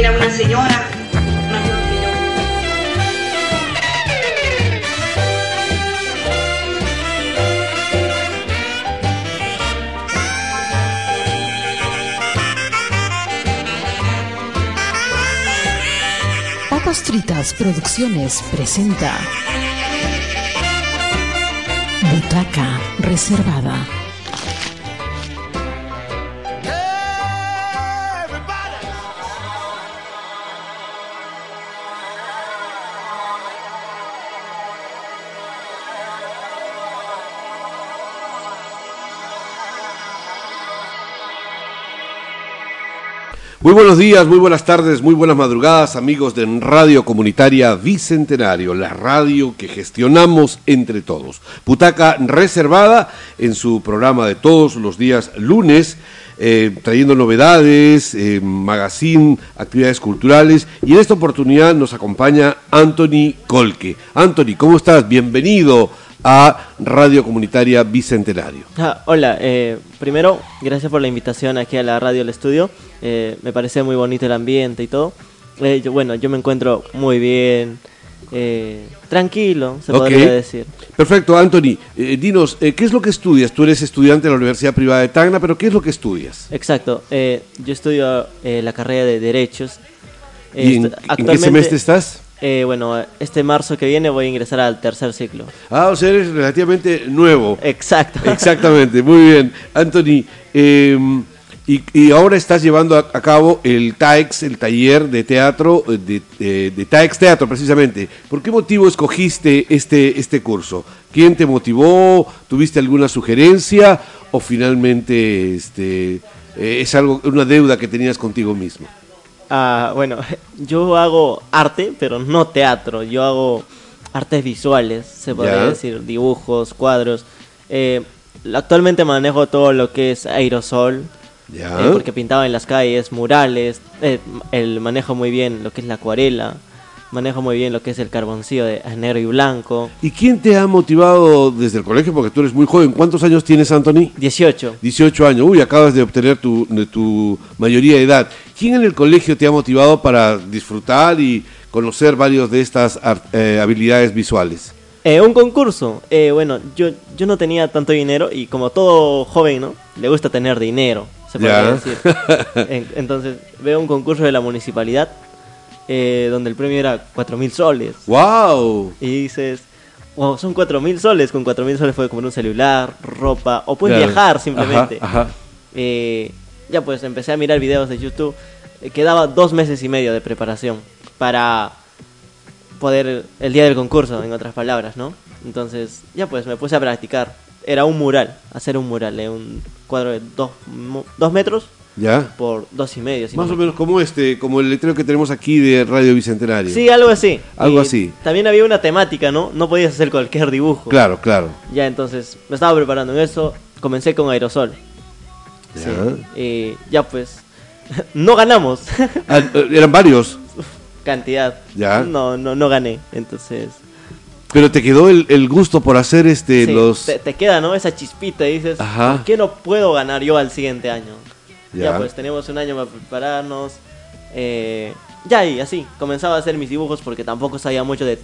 era una señora mayor que Producciones presenta Butaca Reservada. Muy buenos días, muy buenas tardes, muy buenas madrugadas, amigos de Radio Comunitaria Bicentenario, la radio que gestionamos entre todos. Putaca reservada en su programa de todos los días lunes, eh, trayendo novedades, eh, magazine, actividades culturales. Y en esta oportunidad nos acompaña Anthony Colque. Anthony, ¿cómo estás? Bienvenido a Radio Comunitaria Bicentenario. Ah, hola, eh, primero, gracias por la invitación aquí a la radio, al estudio. Eh, me parece muy bonito el ambiente y todo. Eh, yo- bueno, yo me encuentro muy bien, eh, tranquilo, se Ok. podría decir. Perfecto, Anthony. Eh, dinos, eh, ¿qué es lo que estudias? Tú eres estudiante de la Universidad Privada de Tacna, pero ¿qué es lo que estudias? Exacto, yo estudio la carrera de Derechos. ¿Y en, en qué semestre estás? bueno, este marzo que viene voy a ingresar al tercer ciclo. Ah, o sea, eres relativamente nuevo. Exacto. Exactamente, muy bien. Anthony, eh, y, y ahora estás llevando a, a cabo el TAEX, el taller de teatro, eh, de, de- de TAEX Teatro precisamente. ¿Por qué motivo escogiste este, este curso? ¿Quién te motivó? ¿Tuviste alguna sugerencia? ¿O finalmente este, eh, es algo, una deuda que tenías contigo mismo? Ah, bueno, yo hago arte, pero no teatro. Yo hago artes visuales, se podría Ya. decir, dibujos, cuadros. Eh, actualmente manejo todo lo que es aerosol, Ya. eh, porque pintaba en las calles, murales. eh, el manejo muy bien lo que es la acuarela. Manejo muy bien lo que es el carboncillo de a negro y blanco. ¿Y quién te ha motivado desde el colegio? Porque tú eres muy joven. ¿Cuántos años tienes, Anthony? 18. 18 años. Uy, acabas de obtener tu, tu mayoría de edad. ¿Quién en el colegio te ha motivado para disfrutar y conocer varios de estas eh, habilidades visuales? Eh, un concurso. Eh, bueno, yo, yo no tenía tanto dinero y como todo joven, ¿no? Le gusta tener dinero, se podría decir. En- entonces veo un concurso de la municipalidad eh, donde el premio era 4 mil soles. ¡Wow! Y dices, wow, son 4 mil soles. Con 4 mil soles puedes comprar un celular, ropa o puedes Claro. viajar simplemente. Ajá, ajá. Eh, ya pues empecé a mirar videos de YouTube. Eh, quedaba dos meses y medio de preparación para poder el día del concurso, en otras palabras, ¿no? Entonces ya pues me puse a practicar. Era un mural, hacer un mural de un cuadro de dos, dos metros ¿Ya? por dos y medio. si Más no o me- menos como este, como el letrero que tenemos aquí de Radio Bicentenario. Sí, algo así. Algo Y así. También había una temática, ¿no? No podías hacer cualquier dibujo. Claro, claro. Ya entonces me estaba preparando en eso. Comencé con aerosol. Ya. Sí. Y ya pues no ganamos. Ah, eh, eran varios, cantidad. Ya. No, no, no gané. Entonces. Pero te quedó el, el gusto por hacer este sí, los. te, te queda, ¿no? Esa chispita y dices, Ajá. ¿por qué no puedo ganar yo al siguiente año? Ya, Ya. pues tenemos un año para prepararnos. eh, ya y así, comenzaba a hacer mis dibujos porque tampoco sabía mucho de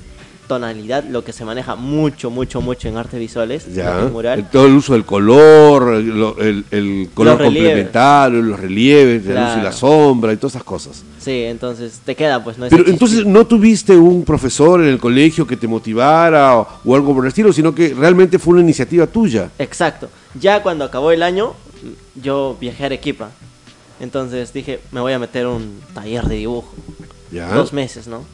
tonalidad, lo que se maneja mucho, mucho, mucho en artes visuales, Ya, es mural. todo el uso del color, el, lo- el- el color complementario, los relieves, la luz y Claro. la sombra y todas esas cosas. Sí, entonces te queda pues no Esa Pero entonces no tuviste un profesor en el colegio que te motivara o, o algo por el estilo, sino que realmente fue una iniciativa tuya. Exacto. Ya cuando acabó el año, yo viajé a Arequipa. Entonces dije, me voy a meter un taller de dibujo. ¿Ya? Dos meses, ¿no?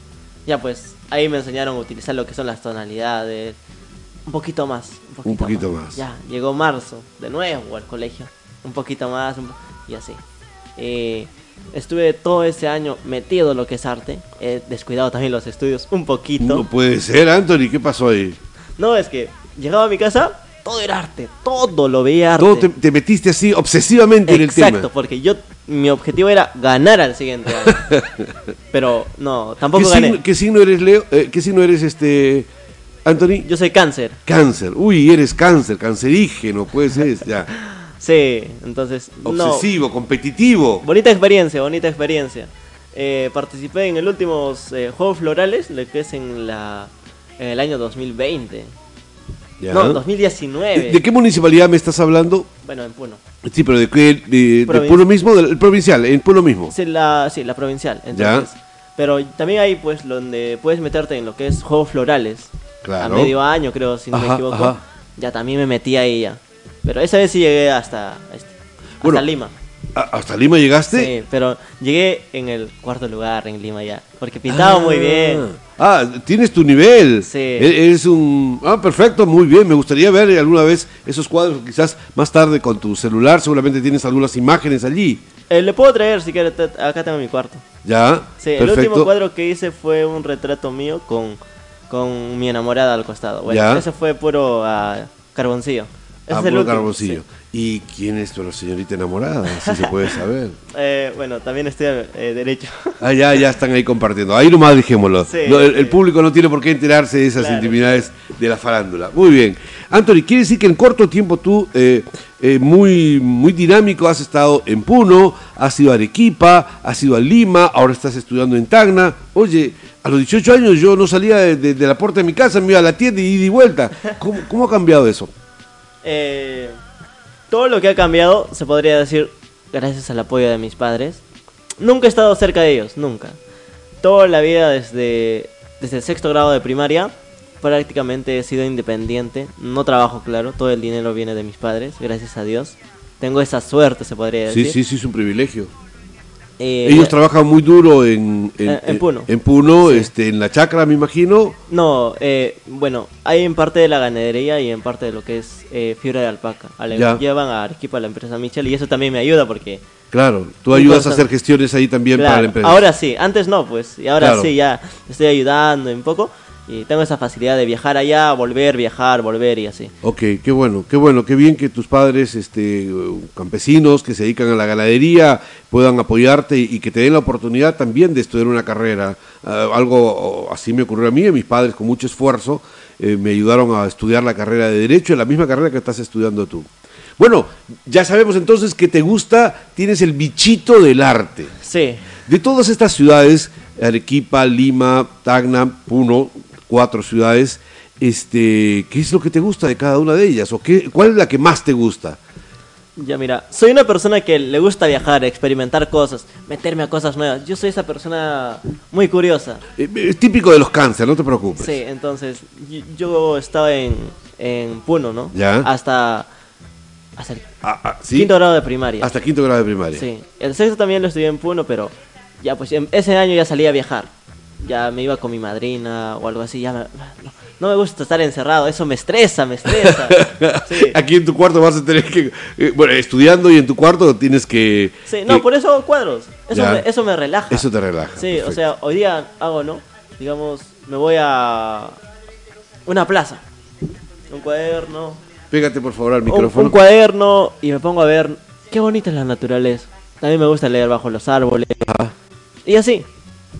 Ya pues, ahí me enseñaron a utilizar lo que son las tonalidades. Un poquito más. Un poquito, Un poquito más. Ya, llegó marzo, de nuevo al colegio. Un poquito más, un po- y así. Eh, estuve todo ese año metido en lo que es arte. He descuidado también los estudios un poquito. No puede ser, Anthony, ¿qué pasó ahí? No, es que llegaba a mi casa, todo era arte, todo lo veía arte. Todo te, te metiste así obsesivamente en el Exacto, tema. porque yo mi objetivo era ganar al siguiente año. Pero no, ¿Qué tampoco gané. signo, qué signo eres, Leo? Eh, ¿Qué signo eres, este, Anthony? Yo soy cáncer. Cáncer. Uy, eres cáncer, cancerígeno, puede ser, ya. Sí, entonces no. Obsesivo, competitivo. Bonita experiencia, bonita experiencia. eh, participé en el último eh, Juegos Florales, lo que es en, la, en el año 2020. Ya. No, 2019. ¿De, de qué municipalidad me estás hablando? Bueno, en Puno. Sí, pero de qué, de, de Puno mismo, del provincial, en Puno mismo. Sí, la, sí, la provincial. Entonces, Pero también hay pues donde puedes meterte en lo que es Juegos Florales. Claro. A medio año creo, si no Ajá, me equivoco. ajá. Ya también me metí ahí ya. Pero esa vez sí llegué hasta, este, hasta Bueno, Lima. ¿A- ¿Hasta Lima llegaste? Sí, pero llegué en el cuarto lugar en Lima ya. Porque pintaba muy bien. Ah, tienes tu nivel. Sí. E- Eres un... Ah, perfecto, muy bien. Me gustaría ver alguna vez esos cuadros, quizás más tarde con tu celular. Seguramente tienes algunas imágenes allí. Eh, le puedo traer si quieres, acá tengo mi cuarto. Ya, Sí, el último cuadro que hice fue un retrato mío con, con mi enamorada al costado. Bueno, Ya. ese fue puro ah, carboncillo. Es el sí. ¿Y quién es tu señorita enamorada? Si se puede saber. Eh, bueno, también estoy eh, derecho. Ah, ya, ya están ahí compartiendo. Ahí nomás dejémoslo. Sí, No, el, el sí. público no tiene por qué enterarse de esas Claro. intimidades de la farándula. Muy bien. Anthony, quiere decir que en corto tiempo tú, eh, eh, muy, muy dinámico, has estado en Puno, has ido a Arequipa, has ido a Lima, ahora estás estudiando en Tacna. Oye, a los 18 años yo no salía de, de- de la puerta de mi casa, me iba a la tienda y ida y vuelta. ¿Cómo, cómo ha cambiado eso? Eh, todo lo que ha cambiado se podría decir gracias al apoyo de mis padres. Nunca he estado cerca de ellos, nunca. Toda la vida desde, desde el sexto grado de primaria prácticamente he sido independiente. No trabajo, claro, todo el dinero viene de mis padres, gracias a Dios. Tengo esa suerte, se podría Sí, decir. sí, sí, es un privilegio. Eh, Ellos trabajan muy duro en, En- en Puno. En Puno, Sí. este, en la chacra, me imagino. No, eh, bueno, hay en parte de la ganadería y en parte de lo que es eh, fibra de alpaca. A la- Ya. Llevan a Arequipa a la empresa Michel y eso también me ayuda porque Claro, tú ayudas a hacer gestiones ahí también para Claro, la empresa. Ahora sí, antes no, pues. Y ahora Claro. sí, ya estoy ayudando un poco. Y tengo esa facilidad de viajar allá, volver, viajar, volver y así. Ok, qué bueno, qué bueno, qué bien que tus padres, este, campesinos que se dedican a la ganadería, puedan apoyarte y, y que te den la oportunidad también de estudiar una carrera. Ah, algo oh, así me ocurrió a mí, mis padres con mucho esfuerzo eh, me ayudaron a estudiar la carrera de Derecho, la misma carrera que estás estudiando tú. Bueno, ya sabemos entonces que te gusta, tienes el bichito del arte. Sí. De todas estas ciudades, Arequipa, Lima, Tacna, Puno, cuatro ciudades, este, ¿qué es lo que te gusta de cada una de ellas? ¿O qué, cuál es la que más te gusta? Ya mira, soy una persona que le gusta viajar, experimentar cosas, meterme a cosas nuevas. Yo soy esa persona muy curiosa. Eh, Es típico de los cáncer, no te preocupes. Sí, entonces yo estaba en, en Puno, ¿no? Ya. Hasta, hasta el Ah, ah, ¿sí? quinto grado de primaria. Hasta quinto grado de primaria. Sí, el sexto también lo estudié en Puno, pero ya pues em- ese año ya salí a viajar. Ya me iba con mi madrina o algo así, ya me- no, no me gusta estar encerrado, eso me estresa, me estresa. Sí, Aquí en tu cuarto vas a tener que, eh, bueno, estudiando y en tu cuarto tienes que... Sí, no, que- por eso hago cuadros, eso me, eso me relaja. Eso te relaja. Sí, o sea, hoy día hago, ¿no? Digamos, me voy a una plaza, un cuaderno, Pégate por favor al micrófono. un cuaderno y me pongo a ver qué bonita es la naturaleza. También me gusta leer bajo los árboles. Y así.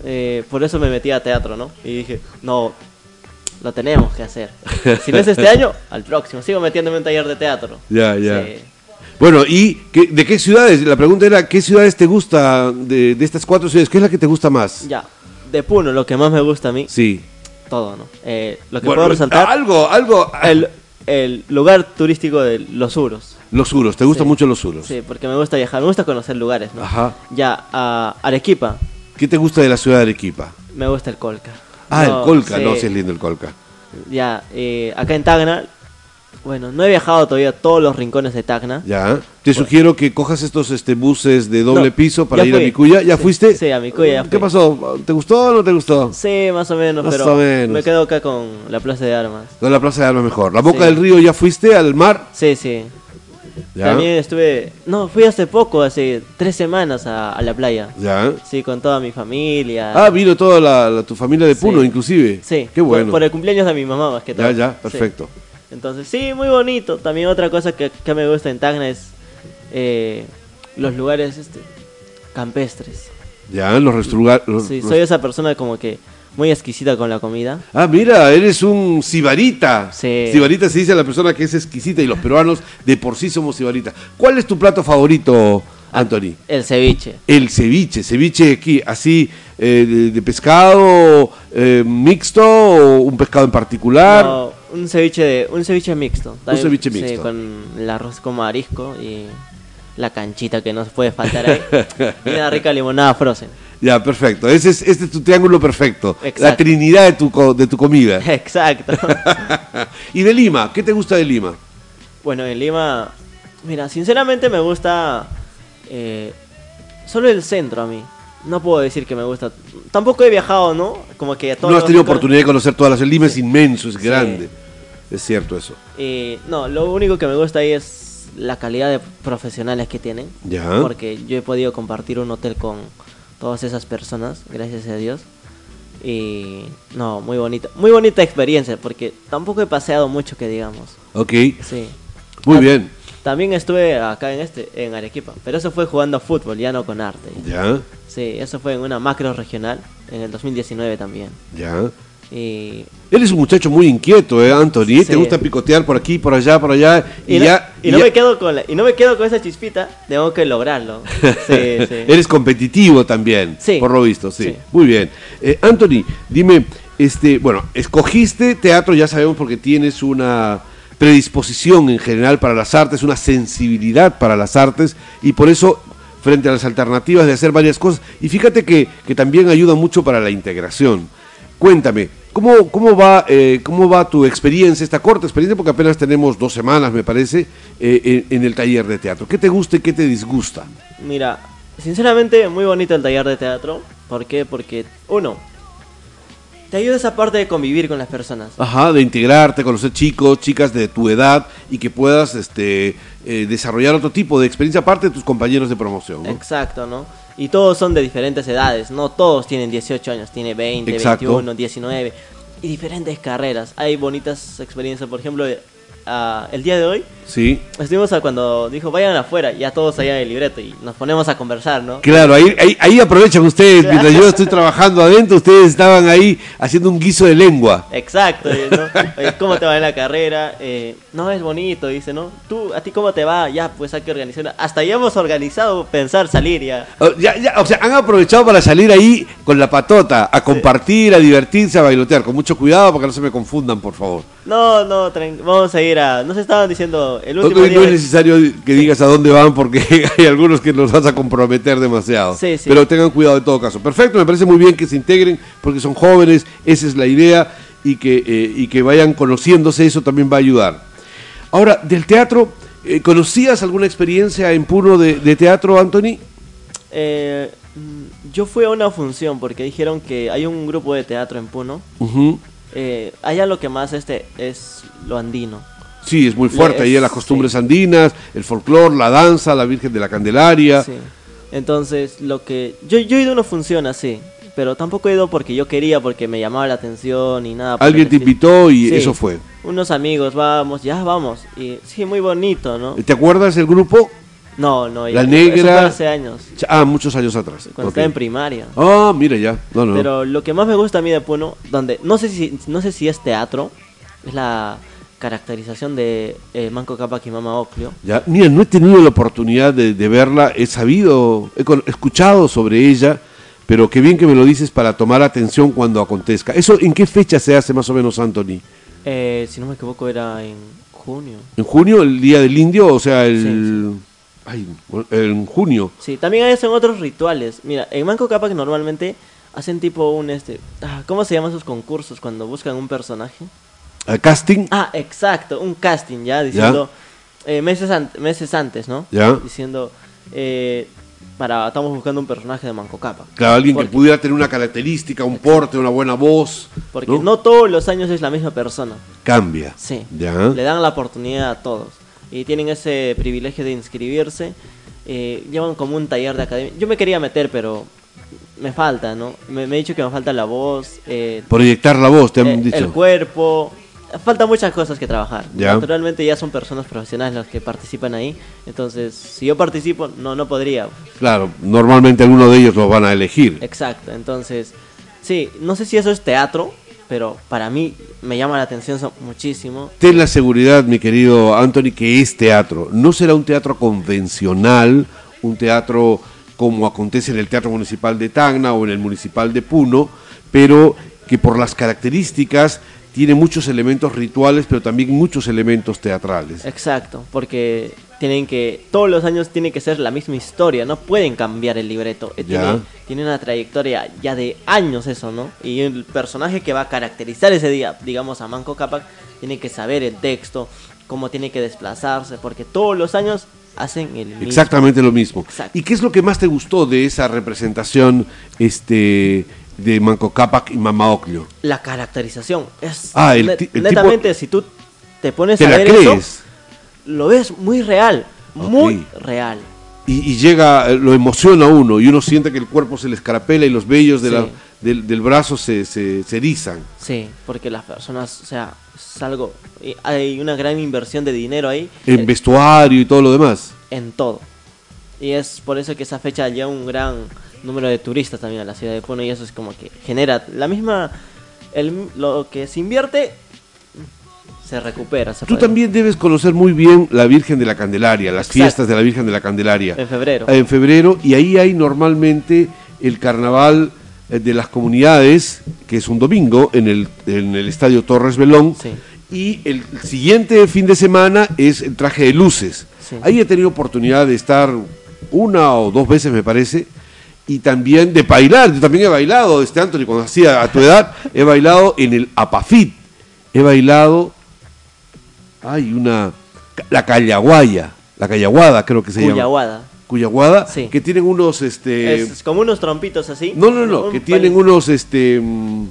Eh, por eso me metí a teatro, ¿no? Y dije, no, lo tenemos que hacer. Si no es este año, al próximo. Sigo metiéndome en un taller de teatro. Ya, ya. Sí. Bueno, ¿y qué- de qué ciudades? La pregunta era, ¿qué ciudades te gusta de, de estas cuatro ciudades? ¿Qué es la que te gusta más? Ya. De Puno, lo que más me gusta a mí, Sí. todo, ¿no? Eh, lo que Bueno, puedo resaltar, Algo, algo... el, el lugar turístico de Los Uros. Los suros, ¿te gustan Sí. mucho los suros? Sí, porque me gusta viajar, me gusta conocer lugares, ¿no? Ajá. Ya, a Arequipa, ¿Qué te gusta de la ciudad de Arequipa? me gusta el Colca. Ah, No, el Colca, sí. no, sí es lindo el Colca. Ya, eh, acá en Tacna, bueno, no he viajado todavía a todos los rincones de Tacna. Ya. Te sugiero que cojas estos este, buses de doble No, piso para ir a. Micuya. ¿Ya Sí, fuiste? sí, a Micuya ya ¿Qué fui. pasó? ¿Te gustó o no te gustó? Sí, más o menos, Más pero o menos. me quedo acá con la Plaza de Armas. No, la Plaza de Armas mejor. ¿La Boca Sí. del Río ya fuiste al mar? Sí, sí. Ya. También estuve, no, fui hace poco, hace tres semanas a, a la playa. Ya. Sí, con toda mi familia. Ah, vino toda la, la- tu familia de Sí. Puno, inclusive. Sí, Qué por- bueno. Por, el cumpleaños de mi mamá más que todo. Ya, ya, Sí. perfecto. Entonces, sí, muy bonito. También otra cosa que, que me gusta en Tacna es eh, los lugares este, campestres. Ya, los restaurantes. Sí, soy esa persona como que muy exquisita con la comida. Ah, mira, eres un sibarita. Sí. Sibarita se dice a la persona que es exquisita y los peruanos de por sí somos sibarita. ¿Cuál es tu plato favorito, Anthony? El ceviche. El ceviche, ceviche aquí, así, eh, de, de pescado eh, mixto o un pescado en particular. No, un ceviche de, un ceviche mixto. ceviche Sí, mixto. con el arroz con marisco y la canchita que no se puede faltar ahí. y una rica limonada frozen. Ya, perfecto. Ese es, este es tu triángulo perfecto. La Exacto. trinidad de tu, de tu comida. Exacto. y de Lima, ¿qué te gusta de Lima? bueno, en Lima, mira, sinceramente me gusta eh, solo el centro a mí. No puedo decir que me gusta. Tampoco he viajado, ¿no? Como que a todos No has tenido oportunidad de conocer todas las. El Lima es inmenso, es Sí. grande. Es cierto eso. Y no, lo único que me gusta ahí es la calidad de profesionales que tienen. Ya. Porque yo he podido compartir un hotel con todas esas personas, gracias a Dios. Y no, muy bonita, muy bonita experiencia, porque tampoco he paseado mucho que digamos. Ok, Sí. muy bien. También estuve acá en este, en Arequipa, pero eso fue jugando fútbol, ya no con arte. Ya, Sí, eso fue en una macro regional, en el 2019 también. ya. Y Eres un muchacho muy inquieto, ¿eh, Anthony? Te gusta picotear por aquí, por allá, por allá. Y, y, no, ya. y no ya- me quedo con la- y no me quedo con esa chispita, tengo que lograrlo. Sí, sí. Eres competitivo también, por lo visto, sí. Sí. Muy bien. Eh, Anthony, dime, este, bueno, escogiste teatro, ya sabemos, porque tienes una predisposición en general para las artes, una sensibilidad para las artes, y por eso, frente a las alternativas de hacer varias cosas, y fíjate que, que también ayuda mucho para la integración. Cuéntame, ¿cómo, cómo, va, eh, ¿cómo va tu experiencia, esta corta experiencia, porque apenas tenemos dos semanas, me parece, eh, en, en el taller de teatro? ¿Qué te gusta y qué te disgusta? Mira, sinceramente muy bonito el taller de teatro. ¿Por qué? Porque, uno, te ayuda esa parte de convivir con las personas. Ajá, de integrarte, conocer chicos, chicas de tu edad y que puedas este, eh, desarrollar otro tipo de experiencia aparte de tus compañeros de promoción. ¿no? Exacto, ¿no? Y todos son de diferentes edades, no todos tienen 18 años, tiene 20, Exacto. 21, 19 y diferentes carreras. Hay bonitas experiencias, por ejemplo, ah, el día de hoy Sí. estuvimos a cuando dijo vayan afuera, ya todos allá en el libreto y nos ponemos a conversar, ¿no? Claro, ahí, ahí, ahí aprovechan ustedes. Mientras yo estoy trabajando adentro, ustedes estaban ahí haciendo un guiso de lengua. Exacto, ¿no? ¿cómo te va en la carrera? Eh, no, es bonito, dice, ¿no? ¿Tú, a ti cómo te va? Ya, pues hay que organizar. Hasta ya hemos organizado pensar salir ya. Ya- ya, o sea, han aprovechado para salir ahí con la patota, a compartir, a divertirse, a bailotear. Con mucho cuidado para que no se me confundan, por favor. No, no, vamos a ir a... Nos estaban diciendo el No, último no día... es necesario que digas a dónde van porque hay algunos que los vas a comprometer demasiado. Sí, sí. Pero tengan cuidado en todo caso. Perfecto, me parece muy bien que se integren porque son jóvenes, esa es la idea y que, eh, y que vayan conociéndose, eso también va a ayudar. Ahora, del teatro, eh, ¿conocías alguna experiencia en Puno de, de teatro, Anthony? Eh, yo fui a una función porque dijeron que hay un grupo de teatro en Puno. Allá lo que más este es lo andino. Sí, es muy fuerte, ahí las sí. costumbres andinas, el folclore, la danza, la Virgen de la Candelaria. Sí. Entonces, lo que... Yo, yo he ido a una función así, pero tampoco he ido porque yo quería, porque me llamaba la atención y nada. Alguien te invitó y Sí. eso fue. Unos amigos, vamos, ya vamos. Y sí, muy bonito, ¿no? ¿Te acuerdas del grupo? No, no. La eso negra- fue hace años, Ah, muchos años atrás. cuando Ok. estaba en primaria. Ah, mira ya. No, no. Pero lo que más me gusta a mí de Puno, donde no sé si no sé si es teatro, es la caracterización de eh, Manco Cápac y Mama Oclio. Ya, mira, no he tenido la oportunidad de, de verla, he sabido, he escuchado sobre ella, pero qué bien que me lo dices para tomar atención cuando acontezca. ¿Eso en qué fecha se hace más o menos, Anthony? Eh, si no me equivoco era en junio. ¿En junio, el Día del Indio? O sea, el... Ay, en junio. Sí, también hacen otros rituales. Mira, en Manco Cápac normalmente hacen tipo un este, ah, ¿cómo se llaman esos concursos cuando buscan un personaje? ¿El casting? Ah, exacto, un casting ya diciendo eh, meses an- meses antes, ¿no? Ya. Diciendo eh, para estamos buscando un personaje de Manco Cápac. Claro, alguien que pudiera tener una característica, un porte, una buena voz. Porque ¿no? todos los años es la misma persona. Cambia. Sí. Ya. Le dan la oportunidad a todos. Y tienen ese privilegio de inscribirse. eh, llevan como un taller de academia. Yo me quería meter, pero me falta, ¿no? Me, me he dicho que me falta la voz, eh, Proyectar la voz, te han eh, dicho. el cuerpo. Falta muchas cosas que trabajar. Ya. Naturalmente ya son personas profesionales las que participan ahí. Entonces, si yo participo, no, no podría. Claro, normalmente alguno de ellos los van a elegir. Exacto. Entonces, sí, no sé si eso es teatro, pero para mí me llama la atención muchísimo. Ten la seguridad, mi querido Anthony, que es teatro. No será un teatro convencional un teatro como acontece en el Teatro Municipal de Tacna o en el Municipal de Puno, pero que por las características tiene muchos elementos rituales, pero también muchos elementos teatrales. Exacto, porque tienen que, todos los años tiene que ser la misma historia, no pueden cambiar el libreto. Eh, Ya. Tiene, tiene una trayectoria ya de años eso, ¿no? Y el personaje que va a caracterizar ese día, digamos a Manco Cápac, tiene que saber el texto, cómo tiene que desplazarse, porque todos los años hacen el mismo. Exactamente lo mismo. Exacto. ¿Y qué es lo que más te gustó de esa representación este, de Manco Cápac y Mamaoclio? La caracterización es Ah, el el netamente si tú te pones ¿Te a la ver crees? eso, lo ves muy real, muy Ok. real. Y, y llega, eh, lo emociona uno y uno siente que el cuerpo se le escarapela y los vellos de Sí. la- del, del brazo se, se, se erizan. Sí, porque las personas, o sea, es algo, hay una gran inversión de dinero ahí En en, vestuario y todo lo demás. en todo. Y es por eso que esa fecha lleva un gran número de turistas también a la ciudad de Puno y eso es como que genera la misma, el, lo que se invierte se recupera. se Tú puede- también debes conocer muy bien la Virgen de la Candelaria, las Exacto. fiestas de la Virgen de la Candelaria. En febrero. En febrero, y ahí hay normalmente el carnaval eh, de las comunidades, que es un domingo, en el, en el Estadio Torres Belón. Sí. Y el siguiente fin de semana es el traje de luces. Sí. Ahí he tenido oportunidad de estar una o dos veces, me parece, y también de bailar. Yo también he bailado, este Anthony, cuando hacía a tu edad, he bailado en el Apafit. He bailado, hay una, la Callaguaya, la Callaguada creo que se llama. Cuyahuada. Cuyaguada, Sí. que tienen unos, este... es como unos trompitos así. no, no, no, que tienen unos, este... mm,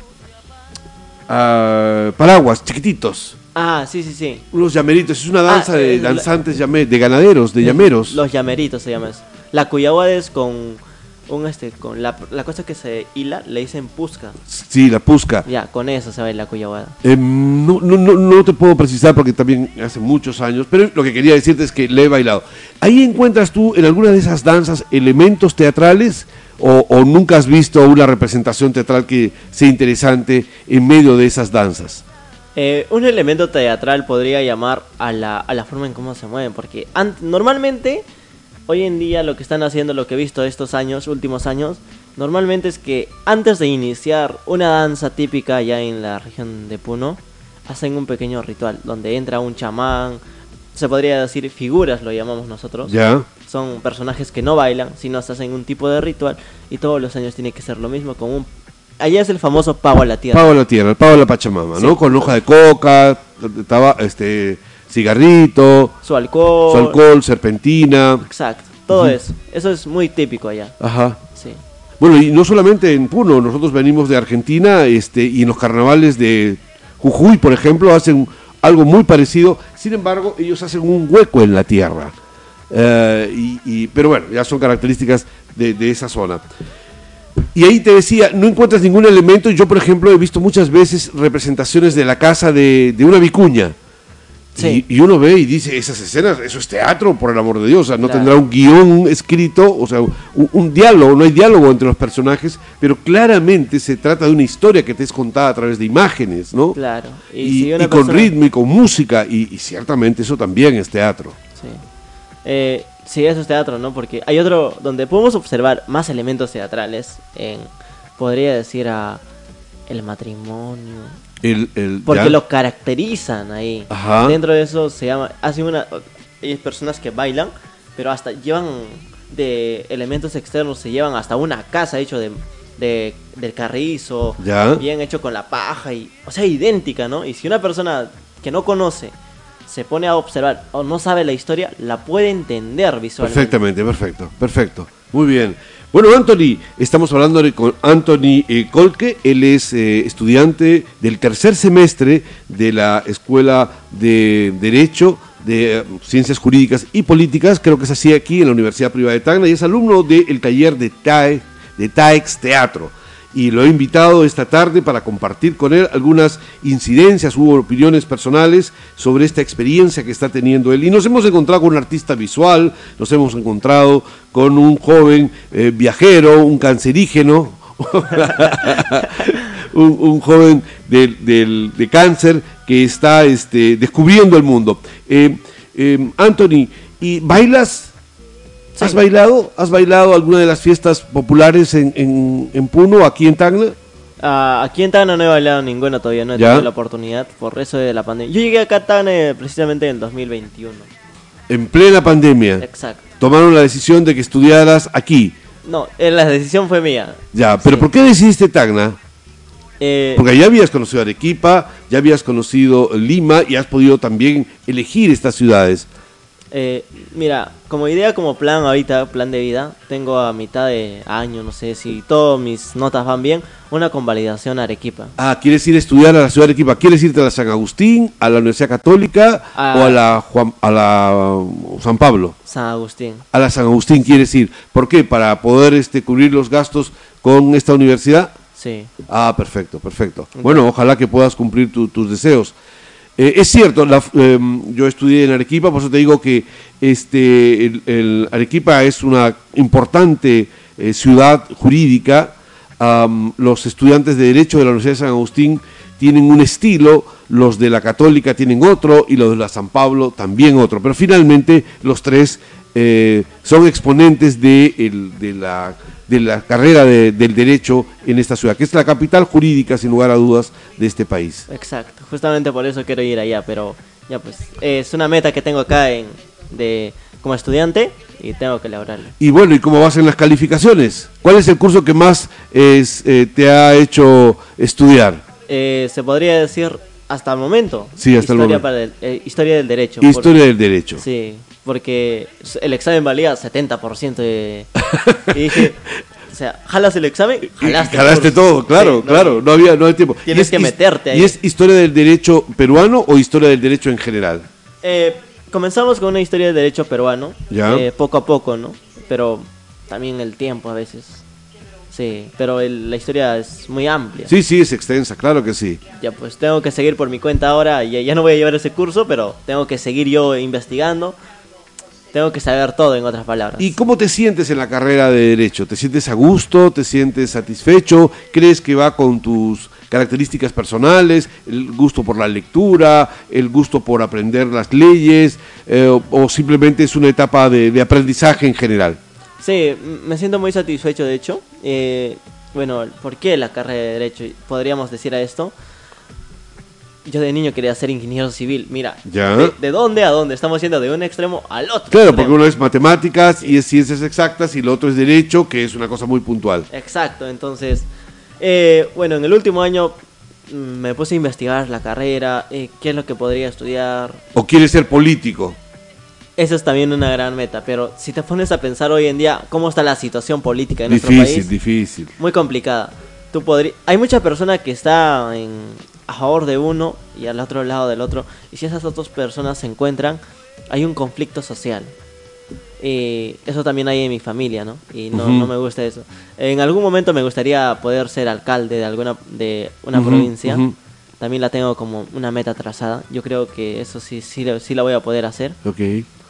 ah, paraguas chiquititos. Ah, sí, sí, sí. Unos llameritos, es una danza Ah, de eh, la- danzantes llame- de ganaderos, de llameros. Los llameritos se llama eso. La cuyahuada es con un este con la, la cosa que se hila, le dicen pusca. Sí, la pusca. Ya, con eso se baila la cuyahuada. Eh, no, no, no, no te puedo precisar porque también hace muchos años, pero lo que quería decirte es que le he bailado. ¿Ahí encuentras tú en alguna de esas danzas elementos teatrales o, o nunca has visto una representación teatral que sea interesante en medio de esas danzas? Eh, un elemento teatral podría llamar a la, a la forma en cómo se mueven, porque normalmente, hoy en día lo que están haciendo, lo que he visto estos años, últimos años, normalmente es que antes de iniciar una danza típica ya en la región de Puno, hacen un pequeño ritual donde entra un chamán, se podría decir figuras, lo llamamos nosotros. ¿Ya? Son personajes que no bailan, sino se hacen un tipo de ritual y todos los años tiene que ser lo mismo con un... Allá es el famoso pavo a la tierra. Pago a la tierra, el pago a la Pachamama, ¿no? Con hoja de coca, taba- este, cigarrito, Su alcohol. su alcohol, serpentina. Exacto, todo eso. Eso es muy típico allá. Ajá. Sí. Bueno, y no solamente en Puno, nosotros venimos de Argentina este, y en los carnavales de Jujuy, por ejemplo, hacen algo muy parecido. Sin embargo, ellos hacen un hueco en la tierra. Eh, y, y- pero bueno, ya son características de, de esa zona. Y ahí te decía, no encuentras ningún elemento. Yo, por ejemplo, he visto muchas veces representaciones de la casa de, de una vicuña. Sí. Y, y uno ve y dice, esas escenas, eso es teatro, por el amor de Dios. O sea, no Claro. tendrá un guion escrito, o sea, un, un diálogo, no hay diálogo entre los personajes, pero claramente se trata de una historia que te es contada a través de imágenes, ¿no? Claro. Y, si una y con ritmo y con música, y, y ciertamente eso también es teatro. Sí. Eh, sí, eso es teatro, ¿no? Porque hay otro donde podemos observar más elementos teatrales. En, podría decir a el matrimonio. El, el- Porque ya. lo caracterizan ahí. Ajá. Dentro de eso se llama. Hace una. Hay personas que bailan, pero hasta llevan de elementos externos, se llevan hasta una casa hecho de, de- del carrizo, Ya. bien hecho con la paja y, o sea, idéntica, ¿no? Y si una persona que no conoce se pone a observar o no sabe la historia, la puede entender visualmente. Perfectamente, perfecto, perfecto. Muy bien. Bueno, Anthony, estamos hablando con Anthony eh, Colque, él es eh, estudiante del tercer semestre de la Escuela de Derecho, de eh, Ciencias Jurídicas y Políticas, creo que es así aquí en la Universidad Privada de Tacna, y es alumno del taller de, TAE, de TAEX Teatro. Y lo he invitado esta tarde para compartir con él algunas incidencias u opiniones personales sobre esta experiencia que está teniendo él. Y nos hemos encontrado con un artista visual, nos hemos encontrado con un joven eh, viajero, un cancerígeno, un, joven del- de cáncer que está este, descubriendo el mundo. Eh, eh, Anthony, ¿y bailas? ¿Has bailado? ¿Has bailado alguna de las fiestas populares en, en, en Puno, aquí en Tacna? Ah, aquí en Tacna no he bailado ninguna todavía, no he ¿Ya? tenido la oportunidad por eso de la pandemia. Yo llegué acá a Tacna eh, precisamente en el 2021. En plena pandemia. Exacto. Tomaron la decisión de que estudiaras aquí. No, eh, la decisión fue mía. Ya, pero Sí. ¿por qué decidiste Tacna? Eh, Porque ya habías conocido Arequipa, ya habías conocido Lima y has podido también elegir estas ciudades. Eh, mira, como idea, como plan ahorita, plan de vida, tengo a mitad de año, no sé si todas mis notas van bien, una convalidación a Arequipa. Ah, ¿quieres ir a estudiar a la ciudad de Arequipa? ¿Quieres irte a la San Agustín, a la Universidad Católica Ah. o a la, Juan- a la uh, San Pablo? San Agustín. A la San Agustín quieres ir. ¿Por qué? Para poder este, cubrir los gastos con esta universidad. Sí. Ah, perfecto, perfecto. Bueno, ojalá que puedas cumplir tu- tus deseos. Eh, es cierto, la- em, yo estudié en Arequipa, por eso te digo que este, Arequipa es una importante eh, ciudad jurídica. Los estudiantes de Derecho de la Universidad de San Agustín tienen un estilo, los de la Católica tienen otro y los de la San Pablo también otro. Pero finalmente los tres eh, son exponentes de, el- de la, de la carrera de- del derecho en esta ciudad, que es la capital jurídica, sin lugar a dudas, de este país. Exacto, justamente por eso quiero ir allá, pero ya pues es una meta que tengo acá en de como estudiante y tengo que lograrla. Y bueno, ¿y cómo vas en las calificaciones? ¿Cuál es el curso que más es, eh, te ha hecho estudiar? Eh, se podría decir hasta el momento. Sí, hasta el historia momento. para el- eh, historia del derecho. Historia del derecho. Sí, porque el examen valía 70% de... y dije, o sea, jalas el examen, jalaste, Jalaste todo, claro, Sí, no, claro, no había, no hay tiempo. Tienes ¿Y que meterte ahí. ¿Y es historia del derecho peruano o historia del derecho en general? Eh, comenzamos con una historia del derecho peruano, Ya. eh, poco a poco, ¿no? Pero también el tiempo a veces. Sí, pero el- la historia es muy amplia. Sí, sí, es extensa, claro que sí. Ya pues tengo que seguir por mi cuenta ahora, ya, ya no voy a llevar ese curso, pero tengo que seguir yo investigando. Tengo que saber todo, en otras palabras. ¿Y cómo te sientes en la carrera de Derecho? ¿Te sientes a gusto? ¿Te sientes satisfecho? ¿Crees que va con tus características personales? ¿El gusto por la lectura? ¿El gusto por aprender las leyes? eh, o, o simplemente es una etapa de, de aprendizaje en general? Sí, me siento muy satisfecho, de hecho. Eh, bueno, ¿por qué la carrera de Derecho? Podríamos decir a esto. Yo de niño quería ser ingeniero civil. Mira, Ya. de, de dónde a dónde? Estamos yendo de un extremo al otro. Claro, extremo. porque uno es matemáticas y es ciencias exactas y el otro es Derecho, que es una cosa muy puntual. Exacto, entonces, eh, bueno, en el último año mm, me puse a investigar la carrera, eh, qué es lo que podría estudiar. ¿O quieres ser político? Esa es también una gran meta, pero si te pones a pensar hoy en día cómo está la situación política en nuestro Difícil, país, difícil. muy complicada. Tú podrí- Hay mucha persona que está en... a favor de uno y al otro lado del otro, y si esas otras personas se encuentran, hay un conflicto social. Y eso también hay en mi familia, ¿no? Y no, no me gusta eso. En algún momento me gustaría poder ser alcalde de alguna de una provincia. También la tengo como una meta trazada. Yo creo que eso sí, sí, sí la voy a poder hacer. Ok.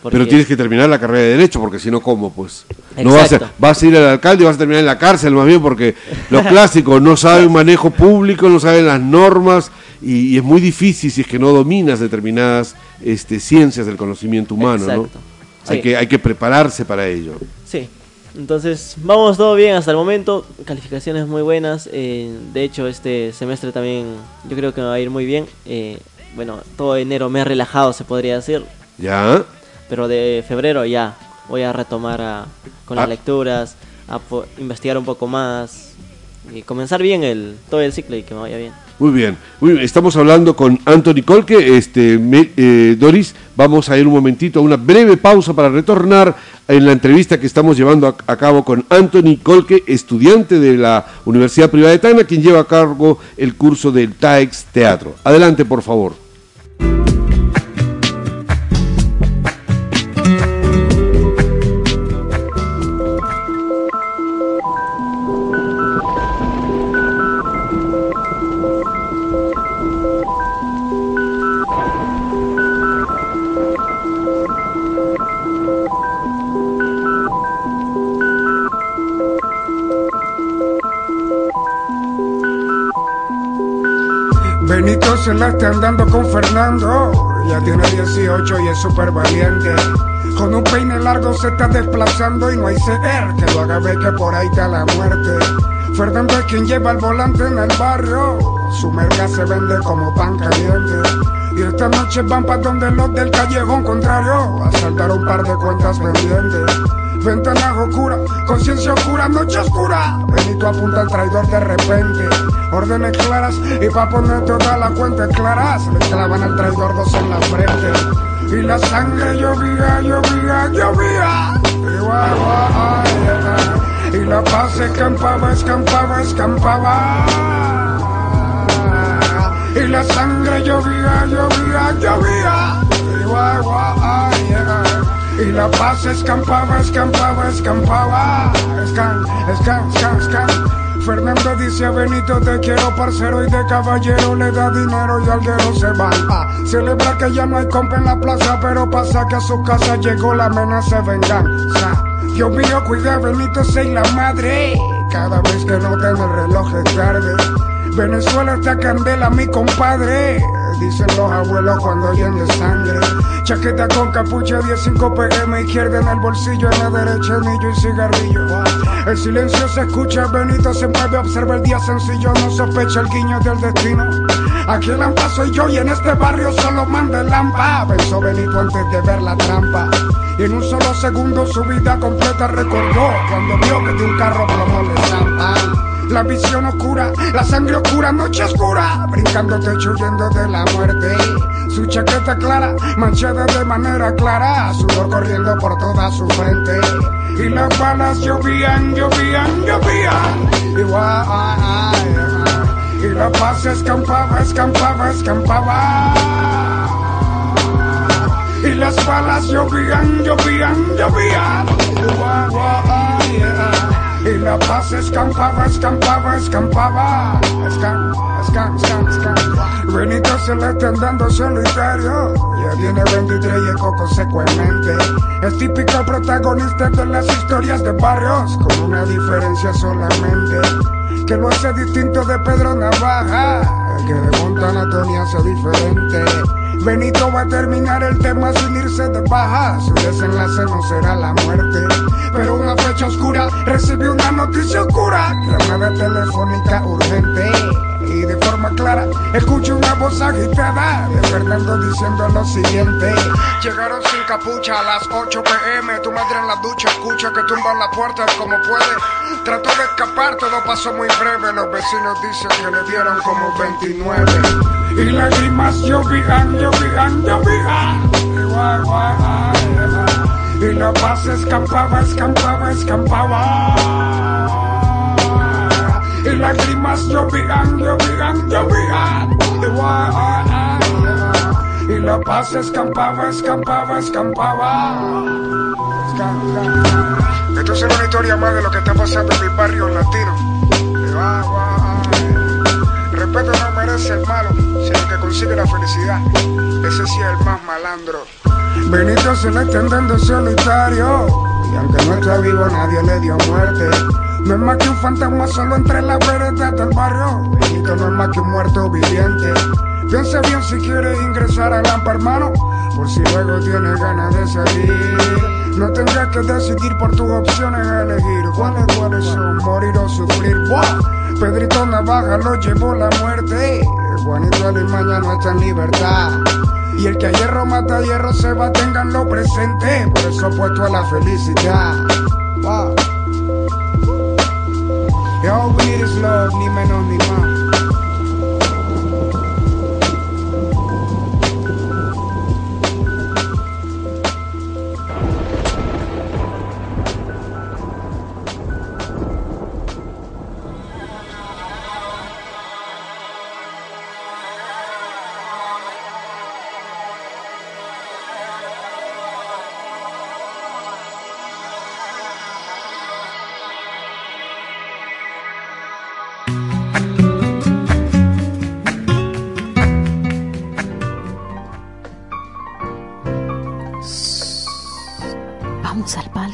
Porque- Pero tienes que terminar la carrera de Derecho, porque si no, ¿cómo? Pues no vas a, vas a ir al alcalde y vas a terminar en la cárcel, más bien, porque lo clásico, no saben manejo público, no saben las normas, y, y es muy difícil si es que no dominas determinadas este, ciencias del conocimiento humano, ¿no? Exacto. Hay, Sí. que, hay que prepararse para ello. Sí. Entonces, vamos todo bien hasta el momento. Calificaciones muy buenas. eh, de hecho, este semestre también yo creo que me va a ir muy bien. eh, bueno, todo enero me he relajado, se podría decir. ¿Ya? Pero de febrero ya voy a retomar a- con las Ah. lecturas, a investigar un poco más y comenzar bien el todo el ciclo y que me vaya bien. Muy bien, muy bien. Estamos hablando con Anthony Colque, este, me- eh, Doris. Vamos a ir un momentito a una breve pausa para retornar en la entrevista que estamos llevando a, a cabo con Anthony Colque, estudiante de la Universidad Privada de Tacna, quien lleva a cargo el curso del TAEX Teatro. Adelante, por favor. Está andando con Fernando. Ya tiene 18 y es súper valiente. Con un peine largo se está desplazando y no hay CR que lo haga ver que por ahí está la muerte. Fernando es quien lleva el volante en el barrio. Su merca se vende como pan caliente. Y esta noche van pa' donde los del callejón contrario a saltar un par de cuentas pendientes. Ventana oscura, conciencia oscura, noche oscura. Benito apunta al traidor de repente. Órdenes claras y pa' poner toda la cuenta clara. Se le clavan al traidor dos en la frente. Y la sangre llovía, llovía, llovía. Y, guau, ay. y la paz escampaba, escampaba, escampaba. Y la sangre llovía, llovía, llovía. Y, guau, ay. y la paz escampaba, escampaba, escampaba. Escan, escan, escan, escan. Fernando dice a Benito te quiero parcero y de caballero le da dinero y alguero se va. A celebrar que ya no hay compa en la plaza pero pasa que a su casa llegó la amenaza de venganza. Dios mío cuida Benito soy la madre. Cada vez que no tengo el reloj es tarde. Venezuela está candela mi compadre Dicen los abuelos cuando oyen de sangre. Chaqueta con capucha, 15 pm, izquierda en el bolsillo, en la derecha anillo y cigarrillo. El silencio se escucha, Benito se mueve, observa el día sencillo, no sospecha el guiño del destino. Aquí el lampa soy yo y en este barrio solo manda el lampa. Pensó Benito antes de ver la trampa. Y en un solo segundo su vida completa recordó cuando vio que de un carro plomo le zampan. La visión oscura, la sangre oscura, noche oscura, brincando techo huyendo de la muerte. Su chaqueta clara, manchada de manera clara, sudor corriendo por toda su frente. Y las balas llovían, llovían, llovían. Y, y la paz escampaba, escampaba, escampaba. Y las balas llovían, llovían, llovían. Y, la paz escampaba, escampaba, escampaba. Escam, escam, escam, escam. Benito se le está andando solitario. Ya viene 23 y el coco seco en mente. Es típico protagonista de las historias de barrios, con una diferencia solamente. Que lo hace distinto de Pedro Navaja. Que de Montana Tony hace diferente. Benito va a terminar el tema sin irse de baja. Su desenlace no será la muerte. Pero una fecha oscura recibió una noticia oscura. Llamada telefónica urgente. Y de forma clara escucho una voz agitada de Fernando diciendo lo siguiente. Llegaron sin capucha a las 8 pm. Tu madre en la ducha escucha que tumban la puerta como puede. Trató de escapar, todo pasó muy breve. Los vecinos dicen que le dieron como 29. Y lágrimas llovían, llovían, llovían. Y, la paz escampaba, escampaba, escampaba. Y lágrimas llovían, llovían, llovían. Y, la paz escampaba, escampaba, escampaba. Escam- Esto es una historia más de lo que está pasando en mi barrio latino. Respeto no merece el malo, sino el que consigue la felicidad. Ese sí es el más malandro. Benito se le está andando solitario. Y aunque no está vivo, nadie le dio muerte. No es más que un fantasma solo entre las veredas del barrio. Benito no es más que un muerto viviente. Piensa bien si quieres ingresar a Lampa, hermano. Por si luego tienes ganas de salir. No tendrás que decidir por tus opciones a elegir. ¿Cuáles, cuáles son? Morir o sufrir. ¡Buah! Pedrito Navaja lo llevó la muerte. Juanito Alimaña no está en libertad. Y el que a hierro mata a hierro se va, tenganlo presente. Por eso puesto a la felicidad. Wow. Y all we need is love, ni menos ni más.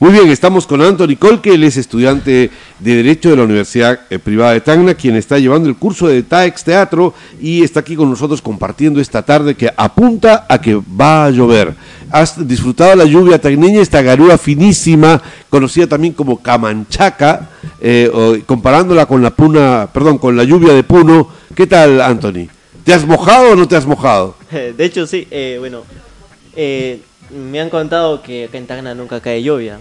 Muy bien, estamos con Anthony Colque, él es estudiante de Derecho de la Universidad eh, Privada de Tacna, quien está llevando el curso de TAEX Teatro y está aquí con nosotros compartiendo esta tarde que apunta a que va a llover. Has disfrutado la lluvia tagneña, esta garúa finísima, conocida también como Camanchaca, eh, comparándola con la puna, perdón, con la lluvia de Puno. ¿Qué tal, Anthony? ¿Te has mojado o no te has mojado? De hecho, sí, eh, bueno, eh, me han contado que acá en Tacna nunca cae lluvia.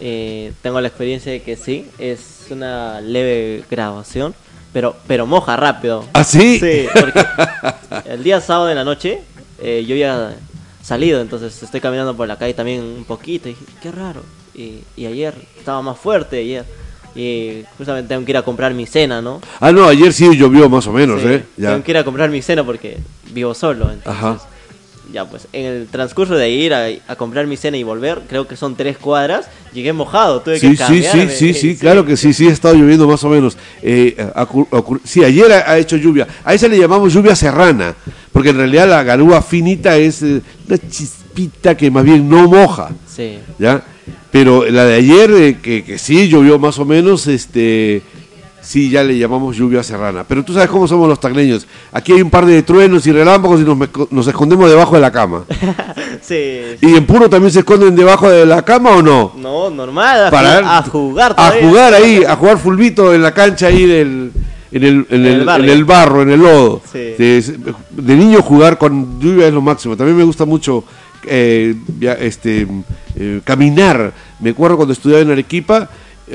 Eh, tengo la experiencia de que sí, es una leve graduación, pero, pero moja rápido. ¿Ah, sí? Sí, porque el día sábado de la noche eh, yo había salido, entonces estoy caminando por la calle también un poquito y dije, qué raro. Y, y ayer estaba más fuerte ayer. Y justamente tengo que ir a comprar mi cena, ¿no? Ah, no, ayer sí llovió más o menos, Sí, ¿eh? Ya. Tengo que ir a comprar mi cena porque vivo solo. Entonces, Ajá. Ya pues, en el transcurso de ir a, a comprar mi cena y volver, creo que son tres cuadras, llegué mojado, tuve Sí, que sí, sí, sí, sí, claro que sí, sí, ha estado lloviendo más o menos. Eh, sí, ayer ha, ha hecho lluvia. A esa le llamamos lluvia serrana, porque en realidad la garúa finita es eh, una chispita que más bien no moja, Sí. ¿ya? Pero la de ayer, eh, que, que sí llovió más o menos, este, sí, ya le llamamos lluvia serrana. Pero tú sabes cómo somos los tagneños. Aquí hay un par de truenos y relámpagos y nos, nos escondemos debajo de la cama. sí. ¿Y en Puro también se esconden debajo de la cama o no? No, normal, a, para ju- a jugar a todavía. jugar ahí, a jugar fulbito en la cancha ahí del en el, en En el, en el barro, en el lodo. Sí. De, de niño jugar con lluvia es lo máximo. También me gusta mucho eh, este eh, caminar. Me acuerdo cuando estudiaba en Arequipa,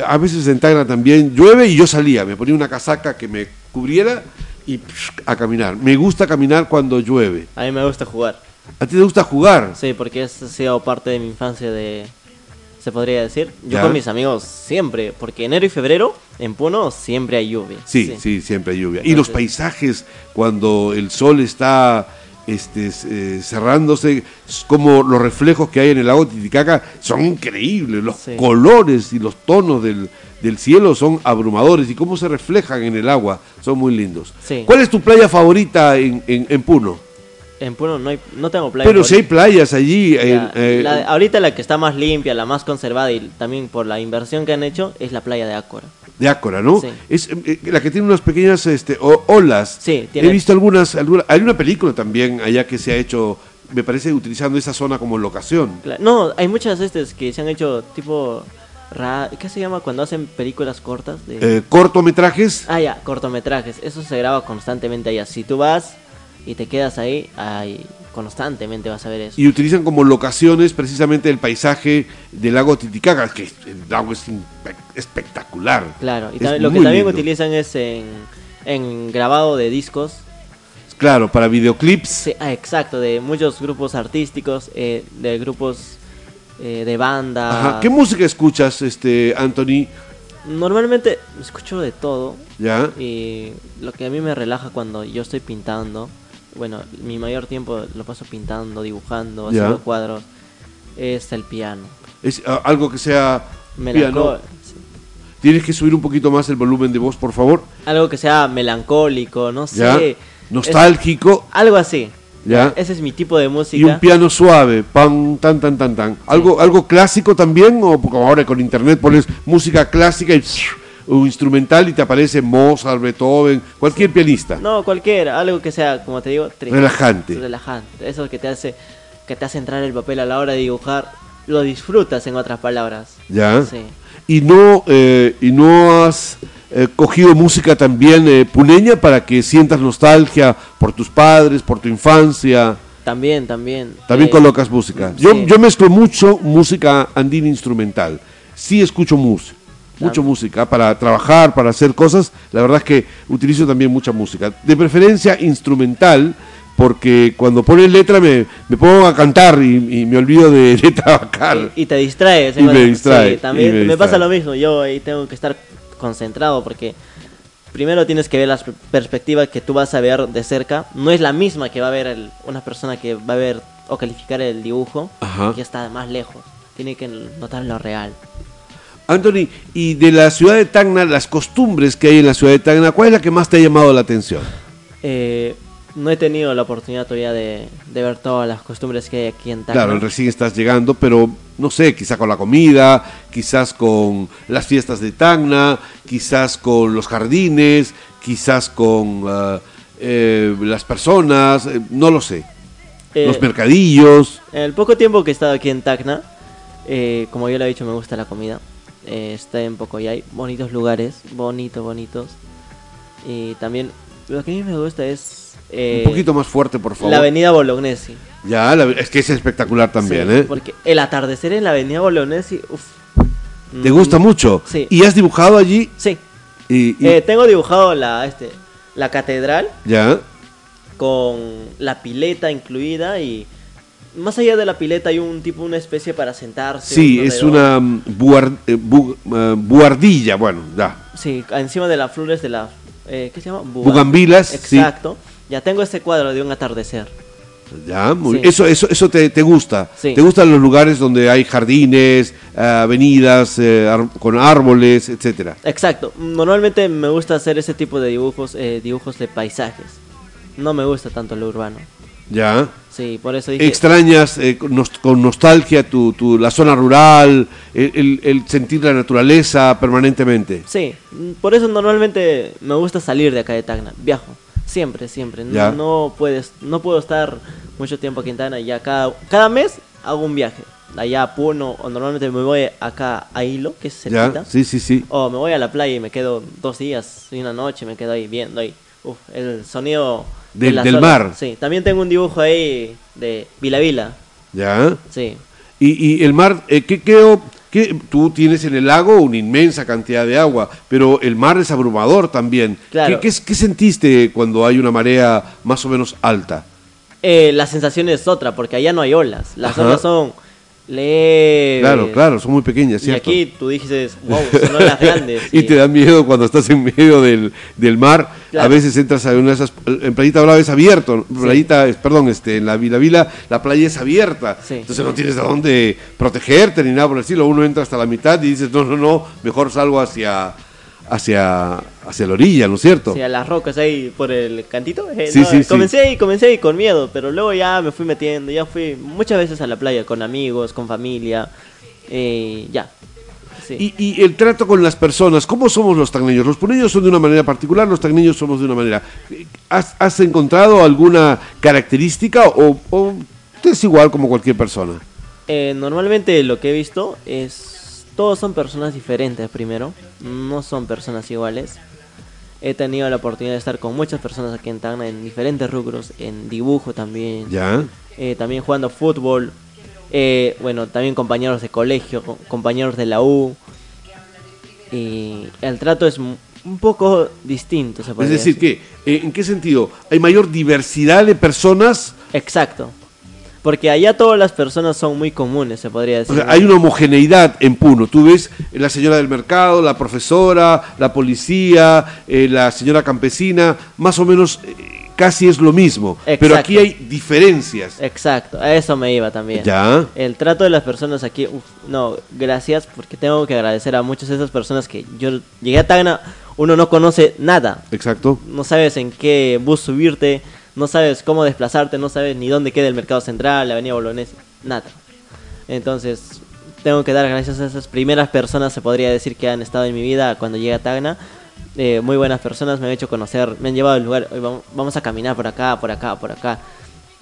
a veces en Tacna también llueve y yo salía, me ponía una casaca que me cubriera y psh, a caminar. Me gusta caminar cuando llueve. A mí me gusta jugar. ¿A ti te gusta jugar? Sí, porque eso ha sido parte de mi infancia de... Se podría decir. Yo Ya. con mis amigos siempre, porque enero y febrero en Puno siempre hay lluvia. Sí, sí, siempre hay lluvia. Y los paisajes, cuando el sol está este, eh, cerrándose, como los reflejos que hay en el lago Titicaca, son increíbles. Los Sí. colores y los tonos del, del cielo son abrumadores. Y cómo se reflejan en el agua, son muy lindos. Sí. ¿Cuál es tu playa favorita en, en- en Puno? En Puno no, hay, no tengo playa. Pero si hay playas allí. en- eh, la ahorita la que está más limpia, la más conservada y también por la inversión que han hecho es la playa de Ácora. De Ácora, ¿no? Sí. Es eh, la que tiene unas pequeñas este, o- olas. Sí, tiene- He visto algunas, alguna- hay una película también allá que se ha hecho, me parece, utilizando esa zona como locación. No, hay muchas estas que se han hecho tipo... ra- ¿Qué se llama cuando hacen películas cortas? De... Eh, cortometrajes. Ah, ya, cortometrajes. Eso se graba constantemente allá. Si tú vas y te quedas ahí, ahí constantemente vas a ver eso. Y utilizan como locaciones precisamente el paisaje del lago Titicaca, que el lago es espectacular. Claro, y Es lo que también lindo. utilizan es en, en grabado de discos. Claro, para videoclips. Sí, ah, exacto, de muchos grupos artísticos, eh, de grupos eh, de banda. Ajá. ¿Qué música escuchas, este, Anthony? Normalmente escucho de todo. ¿Ya? Y lo que a mí me relaja cuando yo estoy pintando, bueno, mi mayor tiempo lo paso pintando, dibujando, haciendo cuadros, es el piano. Es algo que sea piano. Sí. Tienes que subir un poquito más el volumen de voz, por favor. Algo que sea melancólico, no sé. Nostálgico. Es- algo así. ¿Ya? Ese es mi tipo de música. Y un piano suave, pan, tan, tan, tan, tan. ¿Algo, ¿Algo clásico también? O como ahora con internet pones música clásica y un instrumental y te aparece Mozart, Beethoven, cualquier pianista. No, cualquiera, algo que sea, como te digo, Relajante. Relajante. Eso que te hace que te hace entrar el papel a la hora de dibujar, lo disfrutas en otras palabras. ¿Ya? Sí. Y no, eh, y no has eh, cogido música también eh, puneña para que sientas nostalgia por tus padres, por tu infancia. También, también. También eh, colocas música. Yo, sí. yo mezclo mucho música andina instrumental. Sí escucho música. Mucha música para trabajar, para hacer cosas. La verdad es que utilizo también mucha música. De preferencia instrumental, porque cuando pones letra me, me pongo a cantar y, y me olvido de, de trabajar. Y, y te distraes. Y me distrae, sí, también y me me, distrae. pasa lo mismo. Yo ahí tengo que estar concentrado porque primero tienes que ver la perspectiva que tú vas a ver de cerca. No es la misma que va a ver el- una persona que va a ver o calificar el dibujo Ajá. que está más lejos. Tiene que notar lo real. Anthony, y de la ciudad de Tacna, las costumbres que hay en la ciudad de Tacna, ¿cuál es la que más te ha llamado la atención? Eh, no he tenido la oportunidad todavía de, de ver todas las costumbres que hay aquí en Tacna. Claro, recién estás llegando, pero no sé, quizá con la comida, quizás con las fiestas de Tacna, quizás con los jardines, quizás con ah, eh, las personas, eh, no lo sé. Eh, los mercadillos. En el poco tiempo que he estado aquí en Tacna, eh, como yo le he dicho, me gusta la comida. Eh, está en Pocoyay, bonitos lugares, bonitos, bonitos. Y también lo que a mí me gusta es eh, Un poquito más fuerte, por favor. la avenida Bolognesi. Ya, la- es que es espectacular también, Sí, ¿eh? Porque el atardecer en la avenida Bolognesi, uff. ¿Te gusta mucho? Sí. ¿Y has dibujado allí? Sí. Y, y- Eh, tengo dibujado la, este, la catedral ya, con la pileta incluida y más allá de la pileta hay un tipo, una especie para sentarse. sí, un es una mm, buar- eh, bu- eh, buhardilla, bueno, ya. Sí, encima de las flores de la... Eh, ¿Qué se llama? Buga- Bugambilas, sí. Exacto. Ya tengo este cuadro de un atardecer. Ya, muy Sí. Eso, eso, eso te, te gusta. Sí. ¿Te gustan los lugares donde hay jardines, eh, avenidas eh, ar- con árboles, etcétera? Exacto. Normalmente me gusta hacer ese tipo de dibujos, eh, dibujos de paisajes. No me gusta tanto lo urbano. Ya. Sí, por eso dije... Extrañas eh, con, nos- con nostalgia tu, tu- la zona rural, el, el- el sentir la naturaleza permanentemente. Sí, mm, por eso normalmente me gusta salir de acá de Tacna. Viajo, siempre, siempre. No, no puedes, no puedo estar mucho tiempo aquí en Tacna. Ya cada, cada mes hago un viaje. Allá a Puno, o normalmente me voy acá a Hilo, que es cerquita. Ya, sí, sí, sí. O me voy a la playa y me quedo dos días y una noche, me quedo ahí viendo ahí. Uf, el sonido Del- del olas. mar. Sí, también tengo un dibujo ahí de Vila Vila. Ya. Sí. Y, y el mar, eh, ¿qué, qué, o- qué- tú tienes en el lago una inmensa cantidad de agua, pero el mar es abrumador también. Claro. ¿Qué, qué, qué sentiste cuando hay una marea más o menos alta? Eh, la sensación es otra, porque allá no hay olas. Las Ajá. olas son leves. Claro, claro, son muy pequeñas, Y ¿cierto? aquí tú dices, wow, son olas grandes. y sí. te da miedo cuando estás en medio del, del mar. A veces entras a una de esas. En Playita Brava es abierto. Playita, es- perdón, este, en la Vila Vila, la playa es abierta. Sí. Entonces no tienes a dónde protegerte ni nada por el estilo. Uno entra hasta la mitad y dices, no, no, no, mejor salgo hacia, hacia, hacia la orilla, ¿no es cierto? Sí, a las rocas ahí por el cantito. eh, Sí, no, sí, sí. comencé ahí, comencé ahí con miedo, pero luego ya me fui metiendo, ya fui muchas veces a la playa con amigos, con familia, eh, ya. Y, y el trato con las personas, ¿cómo somos los tagneños? Los puneños son de una manera particular, los tagneños somos de una manera. ¿Has, has encontrado alguna característica o, o es igual como cualquier persona? Eh, normalmente lo que he visto es todos son personas diferentes primero, no son personas iguales. He tenido la oportunidad de estar con muchas personas aquí en Tacna en diferentes rubros, en dibujo también, ¿Ya? eh, también jugando fútbol, eh, bueno, también compañeros de colegio, co- compañeros de la U. Y el trato es un poco distinto, se Es decir, que, eh, ¿en qué sentido? ¿Hay mayor diversidad de personas? Exacto. Porque allá todas las personas son muy comunes, se podría O decir. hay una homogeneidad en Puno. Tú ves eh, la señora del mercado, la profesora, la policía, eh, la señora campesina, más o menos eh, casi es lo mismo. Pero aquí hay diferencias. Exacto, a eso me iba también. ¿Ya? El trato de las personas aquí, uf, no, gracias, porque tengo que agradecer a muchas de esas personas que yo llegué a Tacna, uno no conoce nada, Exacto. no sabes en qué bus subirte, no sabes cómo desplazarte, no sabes ni dónde queda el mercado central, la avenida Bolognesi, nada. Entonces, tengo que dar gracias a esas primeras personas, se podría decir, que han estado en mi vida cuando llegué a Tacna. Eh, muy buenas personas, me han hecho conocer, me han llevado al lugar, "Oye, vamos, a caminar por acá, por acá, por acá.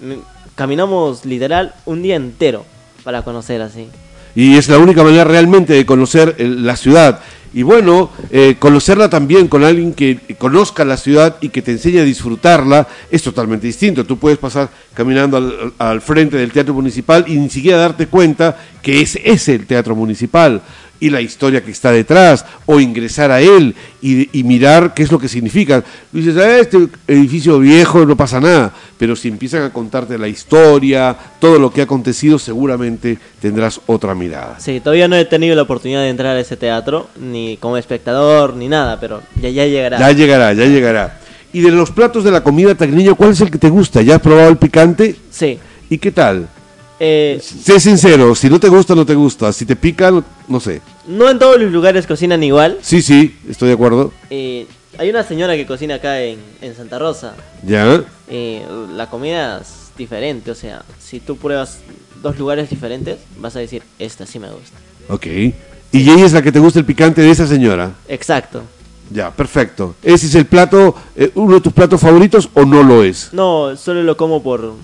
Mm, Caminamos literal un día entero para conocer así. Y es la única manera realmente de conocer la ciudad. Y bueno, eh, conocerla también con alguien que conozca la ciudad y que te enseñe a disfrutarla es totalmente distinto. Tú puedes pasar caminando al, al frente del teatro municipal y ni siquiera darte cuenta que es ese el teatro municipal. Y la historia que está detrás, o ingresar a él y, y mirar qué es lo que significa. Dices, "Ah, este edificio viejo no pasa nada, pero si empiezan a contarte la historia, todo lo que ha acontecido, seguramente tendrás otra mirada. Sí, todavía no he tenido la oportunidad de entrar a ese teatro, ni como espectador, ni nada, pero ya, ya llegará. Ya llegará, ya llegará. Y de los platos de la comida tagneña, ¿cuál es el que te gusta? ¿Ya has probado el picante? Sí. ¿Y qué tal? Eh, Sé sincero, si no te gusta, no te gusta. Si te pica, no, no sé. no en todos los lugares cocinan igual. Sí, sí, estoy de acuerdo. Eh, hay una señora que cocina acá en, en Santa Rosa. Ya. Eh, la comida es diferente, o sea, si tú pruebas dos lugares diferentes, vas a decir, esta sí me gusta. Ok. ¿Y ella es la que te gusta el picante de esa señora? Exacto. Ya, perfecto. ¿Ese es el plato, eh, uno de tus platos favoritos o no lo es? No, solo lo como por,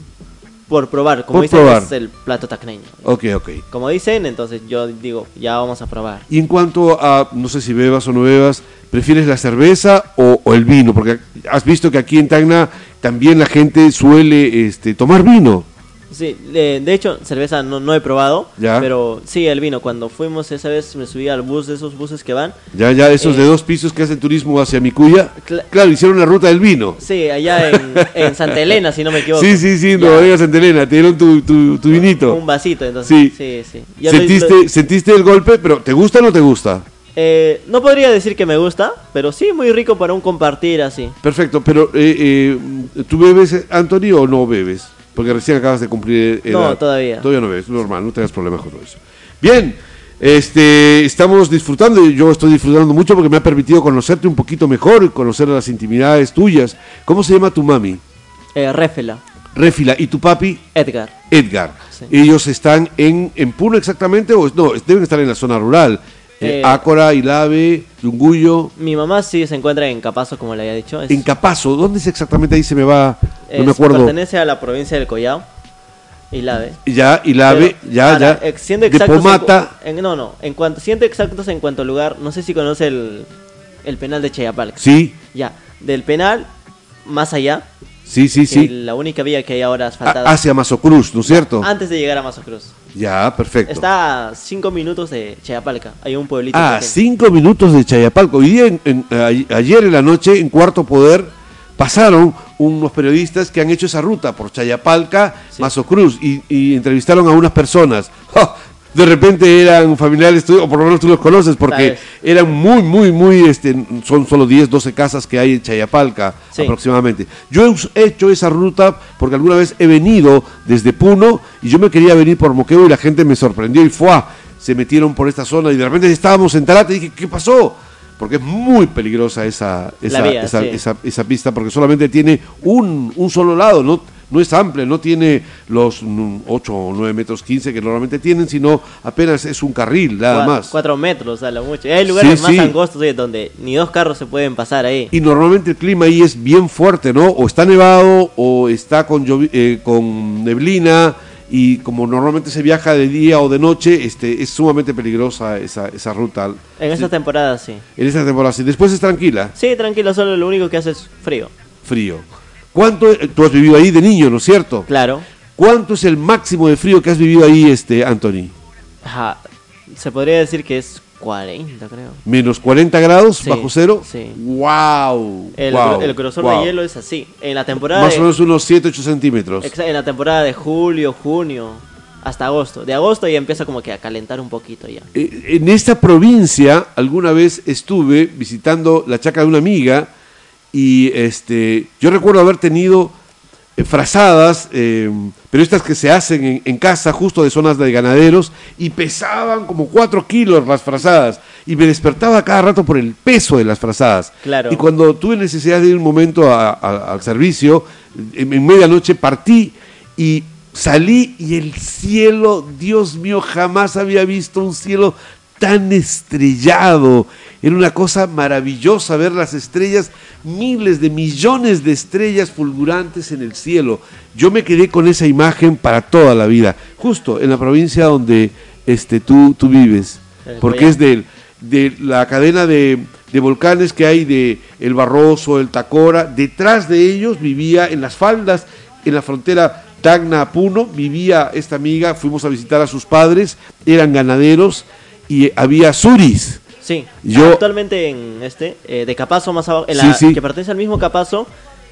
por probar, como Por dicen, probar. es el plato tacneño. Ok, ok. Como dicen, entonces yo digo, ya vamos a probar. Y en cuanto a, no sé si bebas o no bebas, ¿prefieres la cerveza o, o el vino? Porque has visto que aquí en Tacna también la gente suele este, tomar vino. Sí, de, de hecho, cerveza no, no he probado, Ya. pero sí, el vino. Cuando fuimos esa vez me subí al bus de esos buses que van. Ya, ya, esos Eh. de dos pisos que hacen turismo hacia Micuya. Cla- claro, hicieron la ruta del vino. Sí, allá en, en Santa Elena, si no me equivoco. Sí, sí, sí, no digas Santa Elena, te dieron tu, tu, tu vinito. Un vasito, entonces. Sí. Sí, sí. Ya lo- ¿Sentiste, lo- ¿Sentiste el golpe? Pero ¿te gusta o no te gusta? eh, no podría decir que me gusta, pero sí muy rico para un compartir así. Perfecto, pero eh, eh, ¿tú bebes, Anthony, o no bebes? Porque recién acabas de cumplir edad. No, todavía. Todavía no bebes, normal, no tengas problemas con eso. Bien, este, estamos disfrutando, yo estoy disfrutando mucho porque me ha permitido conocerte un poquito mejor y conocer las intimidades tuyas. ¿Cómo se llama tu mami? Eh, Réfela, Réfila. ¿Y tu papi? Edgar. Edgar. Sí. ¿Ellos están en, en Puno exactamente? o No, deben estar en la zona rural. Eh, Eh, Ácora, Ilave, Yunguyo. Mi mamá sí se encuentra en Capazo, como le había dicho. Es- En Capazo, ¿dónde es exactamente? Ahí se me va, no me es- acuerdo. Pertenece a la provincia del Collao. Y la ve. Ya, Ilave, Pero, ya, ahora, ya. eh, siendo exactos en Pomata, cu- en- no, no. En cuanto, siendo exactos en cuanto a lugar, no sé si conoce el, el penal de Chayapalca. sí, Ya, del penal, más allá, sí, sí, sí. la única vía que hay ahora asfaltada. hacia Mazocruz, ¿no es cierto? Antes de llegar a Mazocruz. Ya, perfecto. Está a 5 minutos de Chayapalca. Hay un pueblito. Ah, pequeño. cinco minutos de Chayapalco. Hoy día, en- en- a- ayer en la noche, en Cuarto Poder, pasaron unos periodistas que han hecho esa ruta por Chayapalca, Sí. Mazocruz, y, y entrevistaron a unas personas. De repente eran familiares tuyos, o por lo menos tú los conoces, porque eran muy, muy, muy, este, son solo 10, 12 casas que hay en Chayapalca Sí. aproximadamente. Yo he hecho esa ruta porque alguna vez he venido desde Puno y yo me quería venir por Moqueo y la gente me sorprendió y fue, se metieron por esta zona y de repente estábamos en Tarata y dije, ¿qué pasó? Porque es muy peligrosa esa, esa, vía, esa, sí. esa- esa pista porque solamente tiene un, un solo lado, no, no es amplia, no tiene los 8 o 9 metros 15 que normalmente tienen, sino apenas es un carril, nada más. Cuatro metros, a lo mucho. Hay lugares Sí, más sí. angostos donde ni dos carros se pueden pasar ahí. Y normalmente el clima ahí es bien fuerte, ¿no? O está nevado o está con, eh, con neblina y como normalmente se viaja de día o de noche, este, es sumamente peligrosa esa, esa ruta. En esta temporada sí. En esta temporada, sí. Después es tranquila, Sí, tranquilo, solo lo único que hace es frío. frío. ¿Cuánto, eh, tú has vivido ahí de niño, ¿no es cierto? Claro. ¿Cuánto es el máximo de frío que has vivido ahí, este, Anthony? Ajá. Se podría decir que es 40, creo. ¿Menos 40 grados Sí, bajo cero? sí. ¡Wow! El, wow, el grosor wow. de hielo es así. En la temporada Más de, o menos unos 7, 8 centímetros. en la temporada de julio, junio, hasta agosto. De agosto ya empieza como que a calentar un poquito ya. Eh, En esta provincia alguna vez estuve visitando la chaca de una amiga y este yo recuerdo haber tenido eh, frazadas, eh, pero estas que se hacen en, en casa justo de zonas de ganaderos y pesaban como 4 kilos las frazadas y me despertaba cada rato por el peso de las frazadas. Claro. Y cuando tuve necesidad de ir un momento a- a- al servicio, en, en medianoche partí y salí y el cielo, Dios mío, jamás había visto un cielo tan estrellado. Era una cosa maravillosa ver las estrellas, miles de millones de estrellas fulgurantes en el cielo. Yo me quedé con esa imagen para toda la vida, justo en la provincia donde este, tú, tú vives, porque es del- de la cadena de, de volcanes que hay de El Barroso, el Tacora. Detrás de ellos vivía en las faldas, en la frontera Tacna-Puno, vivía esta amiga, fuimos a visitar a sus padres, eran ganaderos y había suris. Sí, Yo- actualmente en este, eh, de Capazo más abajo, en la, sí. que pertenece al mismo Capazo,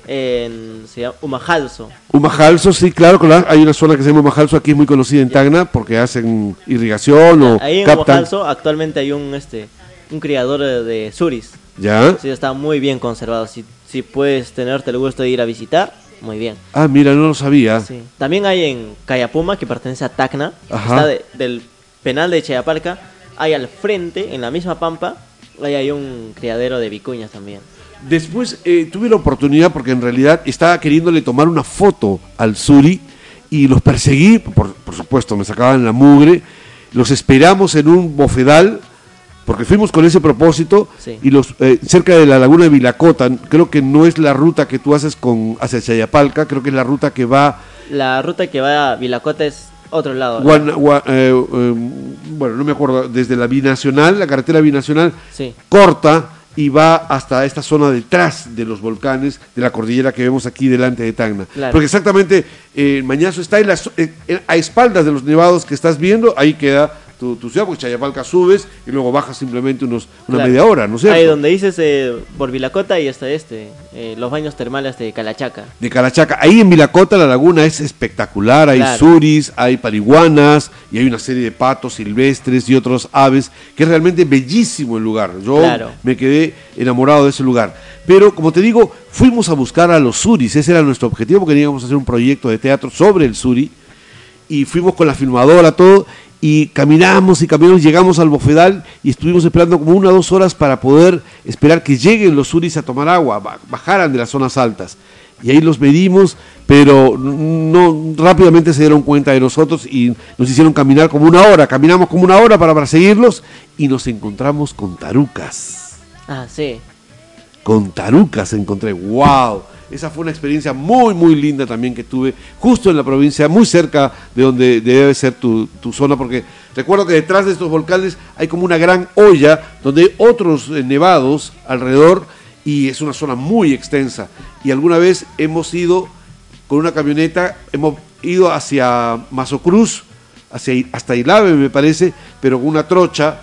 en, se llama Humajalso. Humajalso, sí, claro, hay una zona que se llama Humajalso aquí muy conocida en Tacna porque hacen irrigación o Ahí en captan. Humajalso actualmente hay un este un criador de, de suris. ¿Ya? Sí, está muy bien conservado. Si, si puedes tenerte el gusto de ir a visitar, muy bien. Ah, mira, no lo sabía. Sí. También hay en Cayapuma, que pertenece a Tacna, Ajá. está de- del penal de Chayapalca, hay al frente, en la misma pampa, ahí hay un criadero de vicuñas también. Después eh, tuve la oportunidad porque en realidad estaba queriéndole tomar una foto al Suri y los perseguí, por, por supuesto, me sacaban la mugre, los esperamos en un bofedal porque fuimos con ese propósito Sí. y los eh, cerca de la laguna de Vilacota, creo que no es la ruta que tú haces con hacia Chayapalca, creo que es la ruta que va La ruta que va a Vilacota es otro lado. Gua- eh, eh, bueno, no me acuerdo, desde la binacional, la carretera binacional, Sí. corta y va hasta esta zona detrás de los volcanes de la cordillera que vemos aquí delante de Tacna. Claro. Porque exactamente eh, Mañazo está en la zo- a espaldas de los nevados que estás viendo, ahí queda tu, tu ciudad, porque Chayapalca subes y luego bajas simplemente unos, una Claro. media hora, ¿no es cierto? Ahí donde dices eh, por Vilacota y hasta este, eh, los baños termales de Calachaca. de Calachaca. Ahí en Vilacota la laguna es espectacular, hay Claro. suris, hay pariguanas y hay una serie de patos silvestres y otros aves, que es realmente bellísimo el lugar. Yo Claro. me quedé enamorado de ese lugar. Pero como te digo, fuimos a buscar a los suris, ese era nuestro objetivo, porque queríamos hacer un proyecto de teatro sobre el suri y fuimos con la filmadora, todo, y caminamos y caminamos, llegamos al bofedal y estuvimos esperando como una o dos horas para poder esperar que lleguen los suris a tomar agua, ba- bajaran de las zonas altas. Y ahí los medimos, pero no rápidamente se dieron cuenta de nosotros y nos hicieron caminar como una hora. Caminamos como una hora para perseguirlos y nos encontramos con tarucas Ah, sí. Con tarucas encontré. ¡Wow! Esa fue una experiencia muy, muy linda también que tuve justo en la provincia, muy cerca de donde debe ser tu, tu zona, porque recuerdo que detrás de estos volcanes hay como una gran olla donde hay otros eh, nevados alrededor y es una zona muy extensa. Y alguna vez hemos ido con una camioneta, hemos ido hacia Mazocruz, hacia, hasta Ilave me parece, pero con una trocha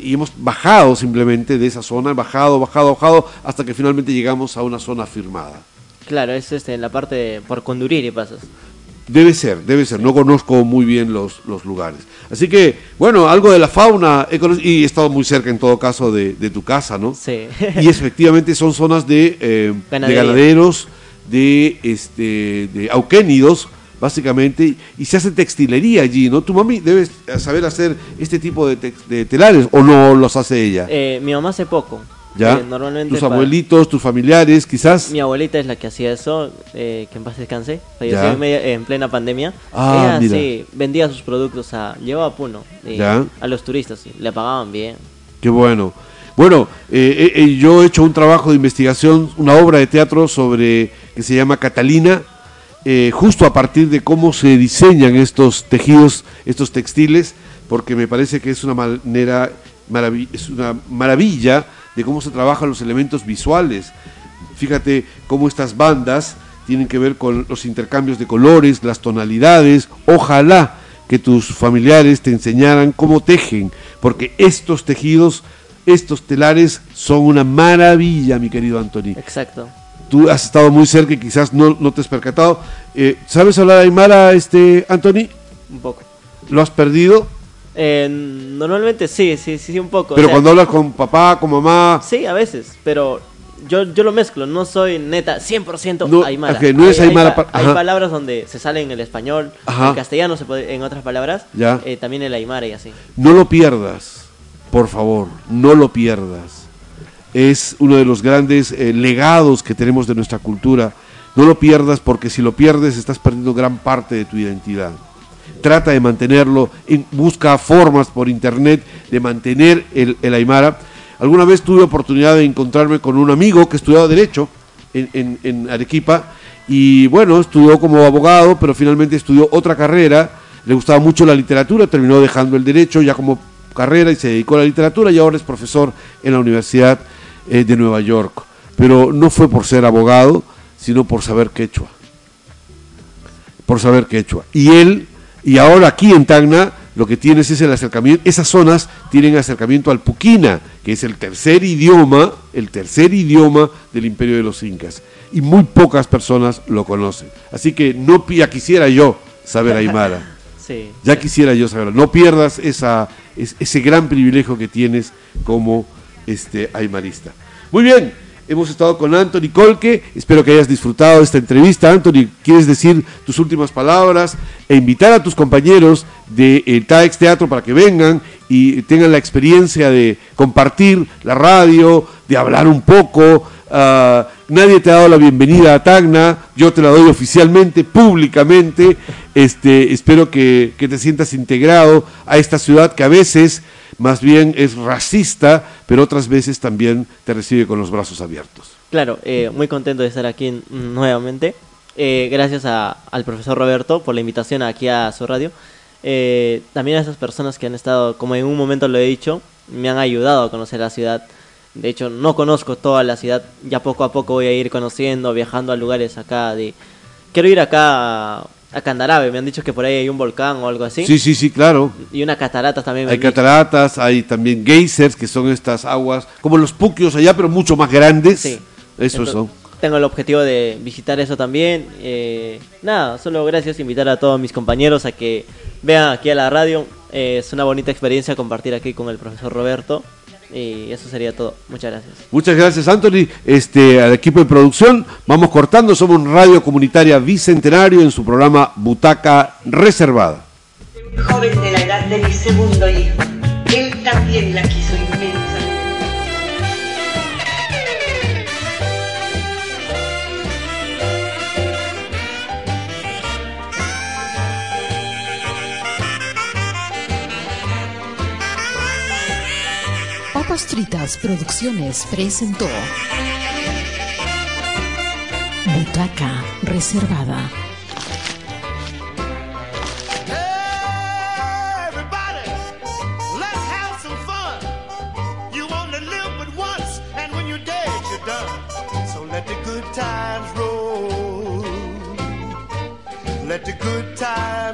y hemos bajado simplemente de esa zona, bajado, bajado, bajado, hasta que finalmente llegamos a una zona firmada. Claro, es este, en la parte de- por Conduriri pasas. Debe ser, debe ser, no conozco muy bien los, los lugares. Así que, bueno, algo de la fauna, he y he estado muy cerca en todo caso de, de tu casa, ¿no? Sí. Y efectivamente son zonas de, eh, de ganaderos, de, este, de auquénidos, básicamente, y se hace textilería allí, ¿no? Tu mami debe saber hacer este tipo de, tex- de telares, ¿o no los hace ella? Eh, mi mamá hace poco. ¿Ya? Eh, normalmente tus abuelitos, tus familiares, quizás. Mi abuelita es la que hacía eso, eh, que en paz descanse. Falleció en, media- en plena pandemia. Ah, Ella mira. sí vendía sus productos a llevaba a Puno eh, Ya. a los turistas, sí, le pagaban bien. Qué bueno. Bueno, eh, eh, yo he hecho un trabajo de investigación, una obra de teatro sobre que se llama Catalina, eh, justo a partir de cómo se diseñan estos tejidos, estos textiles, porque me parece que es una manera, es una maravilla de cómo se trabajan los elementos visuales. Fíjate cómo estas bandas tienen que ver con los intercambios de colores, las tonalidades. Ojalá que tus familiares te enseñaran cómo tejen, porque estos tejidos, estos telares son una maravilla, mi querido Anthony. Exacto. Tú has estado muy cerca y quizás no, no te has percatado. Eh, ¿Sabes hablar aymara, este, Anthony? Un poco. ¿Lo has perdido? Eh, normalmente sí, sí, sí, sí, un poco. o Pero sea, cuando hablas con papá, con mamá, Sí, a veces, pero yo, yo lo mezclo, no soy neta 100% No, aymara. ok, no es Hay- aymara pa- Hay, palabras donde se sale en el español, Ajá. en castellano, se puede, en otras palabras, Ya. eh, también el aymara y así. no lo pierdas, por favor, no lo pierdas. Es uno de los grandes eh, legados que tenemos de nuestra cultura. No lo pierdas porque si lo pierdes estás perdiendo gran parte de tu identidad. Trata de mantenerlo, en- busca formas por internet de mantener el, el aymara. Alguna vez tuve oportunidad de encontrarme con un amigo que estudiaba Derecho en, en- en Arequipa y bueno, estudió como abogado, pero finalmente estudió otra carrera. Le gustaba mucho la literatura, terminó dejando el Derecho ya como carrera y se dedicó a la literatura y ahora es profesor en la Universidad eh, de Nueva York. Pero no fue por ser abogado, sino por saber quechua por saber quechua. Y él, y ahora aquí en Tacna, lo que tienes es el acercamiento, esas zonas tienen acercamiento al Puquina, que es el tercer idioma, el tercer idioma del imperio de los incas. Y muy pocas personas lo conocen. Así que no ya quisiera yo saber Aymara. Sí. Ya quisiera yo saberlo. No pierdas esa, es- ese gran privilegio que tienes como este, aymarista. Muy bien, hemos estado con Anthony Colque. Espero que hayas disfrutado de esta entrevista. Anthony, ¿quieres decir tus últimas palabras e invitar a tus compañeros de eh, TAEX Teatro para que vengan y tengan la experiencia de compartir la radio, de hablar un poco? Ah, nadie te ha dado la bienvenida a Tacna, yo te la doy oficialmente, públicamente. Este, espero que, que te sientas integrado a esta ciudad que a veces más bien es racista, pero otras veces también te recibe con los brazos abiertos. Claro, eh, muy contento de estar aquí nuevamente. Eh, gracias a- al profesor Roberto por la invitación aquí a su radio. Eh, también a esas personas que han estado, como en un momento lo he dicho, me han ayudado a conocer la ciudad. De hecho, no conozco toda la ciudad. Ya poco a poco voy a ir conociendo, viajando a lugares acá de... Quiero ir acá a, Candarabe. Me han dicho que por ahí hay un volcán o algo así. Sí, sí, sí, claro. Y una catarata también. Hay dicho. cataratas, hay también geysers, que son estas aguas, como los puquios allá, pero mucho más grandes. Sí. Eso Entonces, son. Tengo el objetivo de visitar eso también. Eh, nada, solo gracias, invitar a todos mis compañeros a que vean aquí a la radio. Eh, es una bonita experiencia compartir aquí con el profesor Roberto. Y eso sería todo. Muchas gracias. Muchas gracias, Anthony. Este, al equipo de producción, vamos cortando. Somos Radio Comunitaria Bicentenario en su programa Butaca Reservada. Joven de la edad de mi segundo hijo. Él también la quiso inmensamente. Papas Producciones presentó Butaca Reservada. Let the good times roll. Good times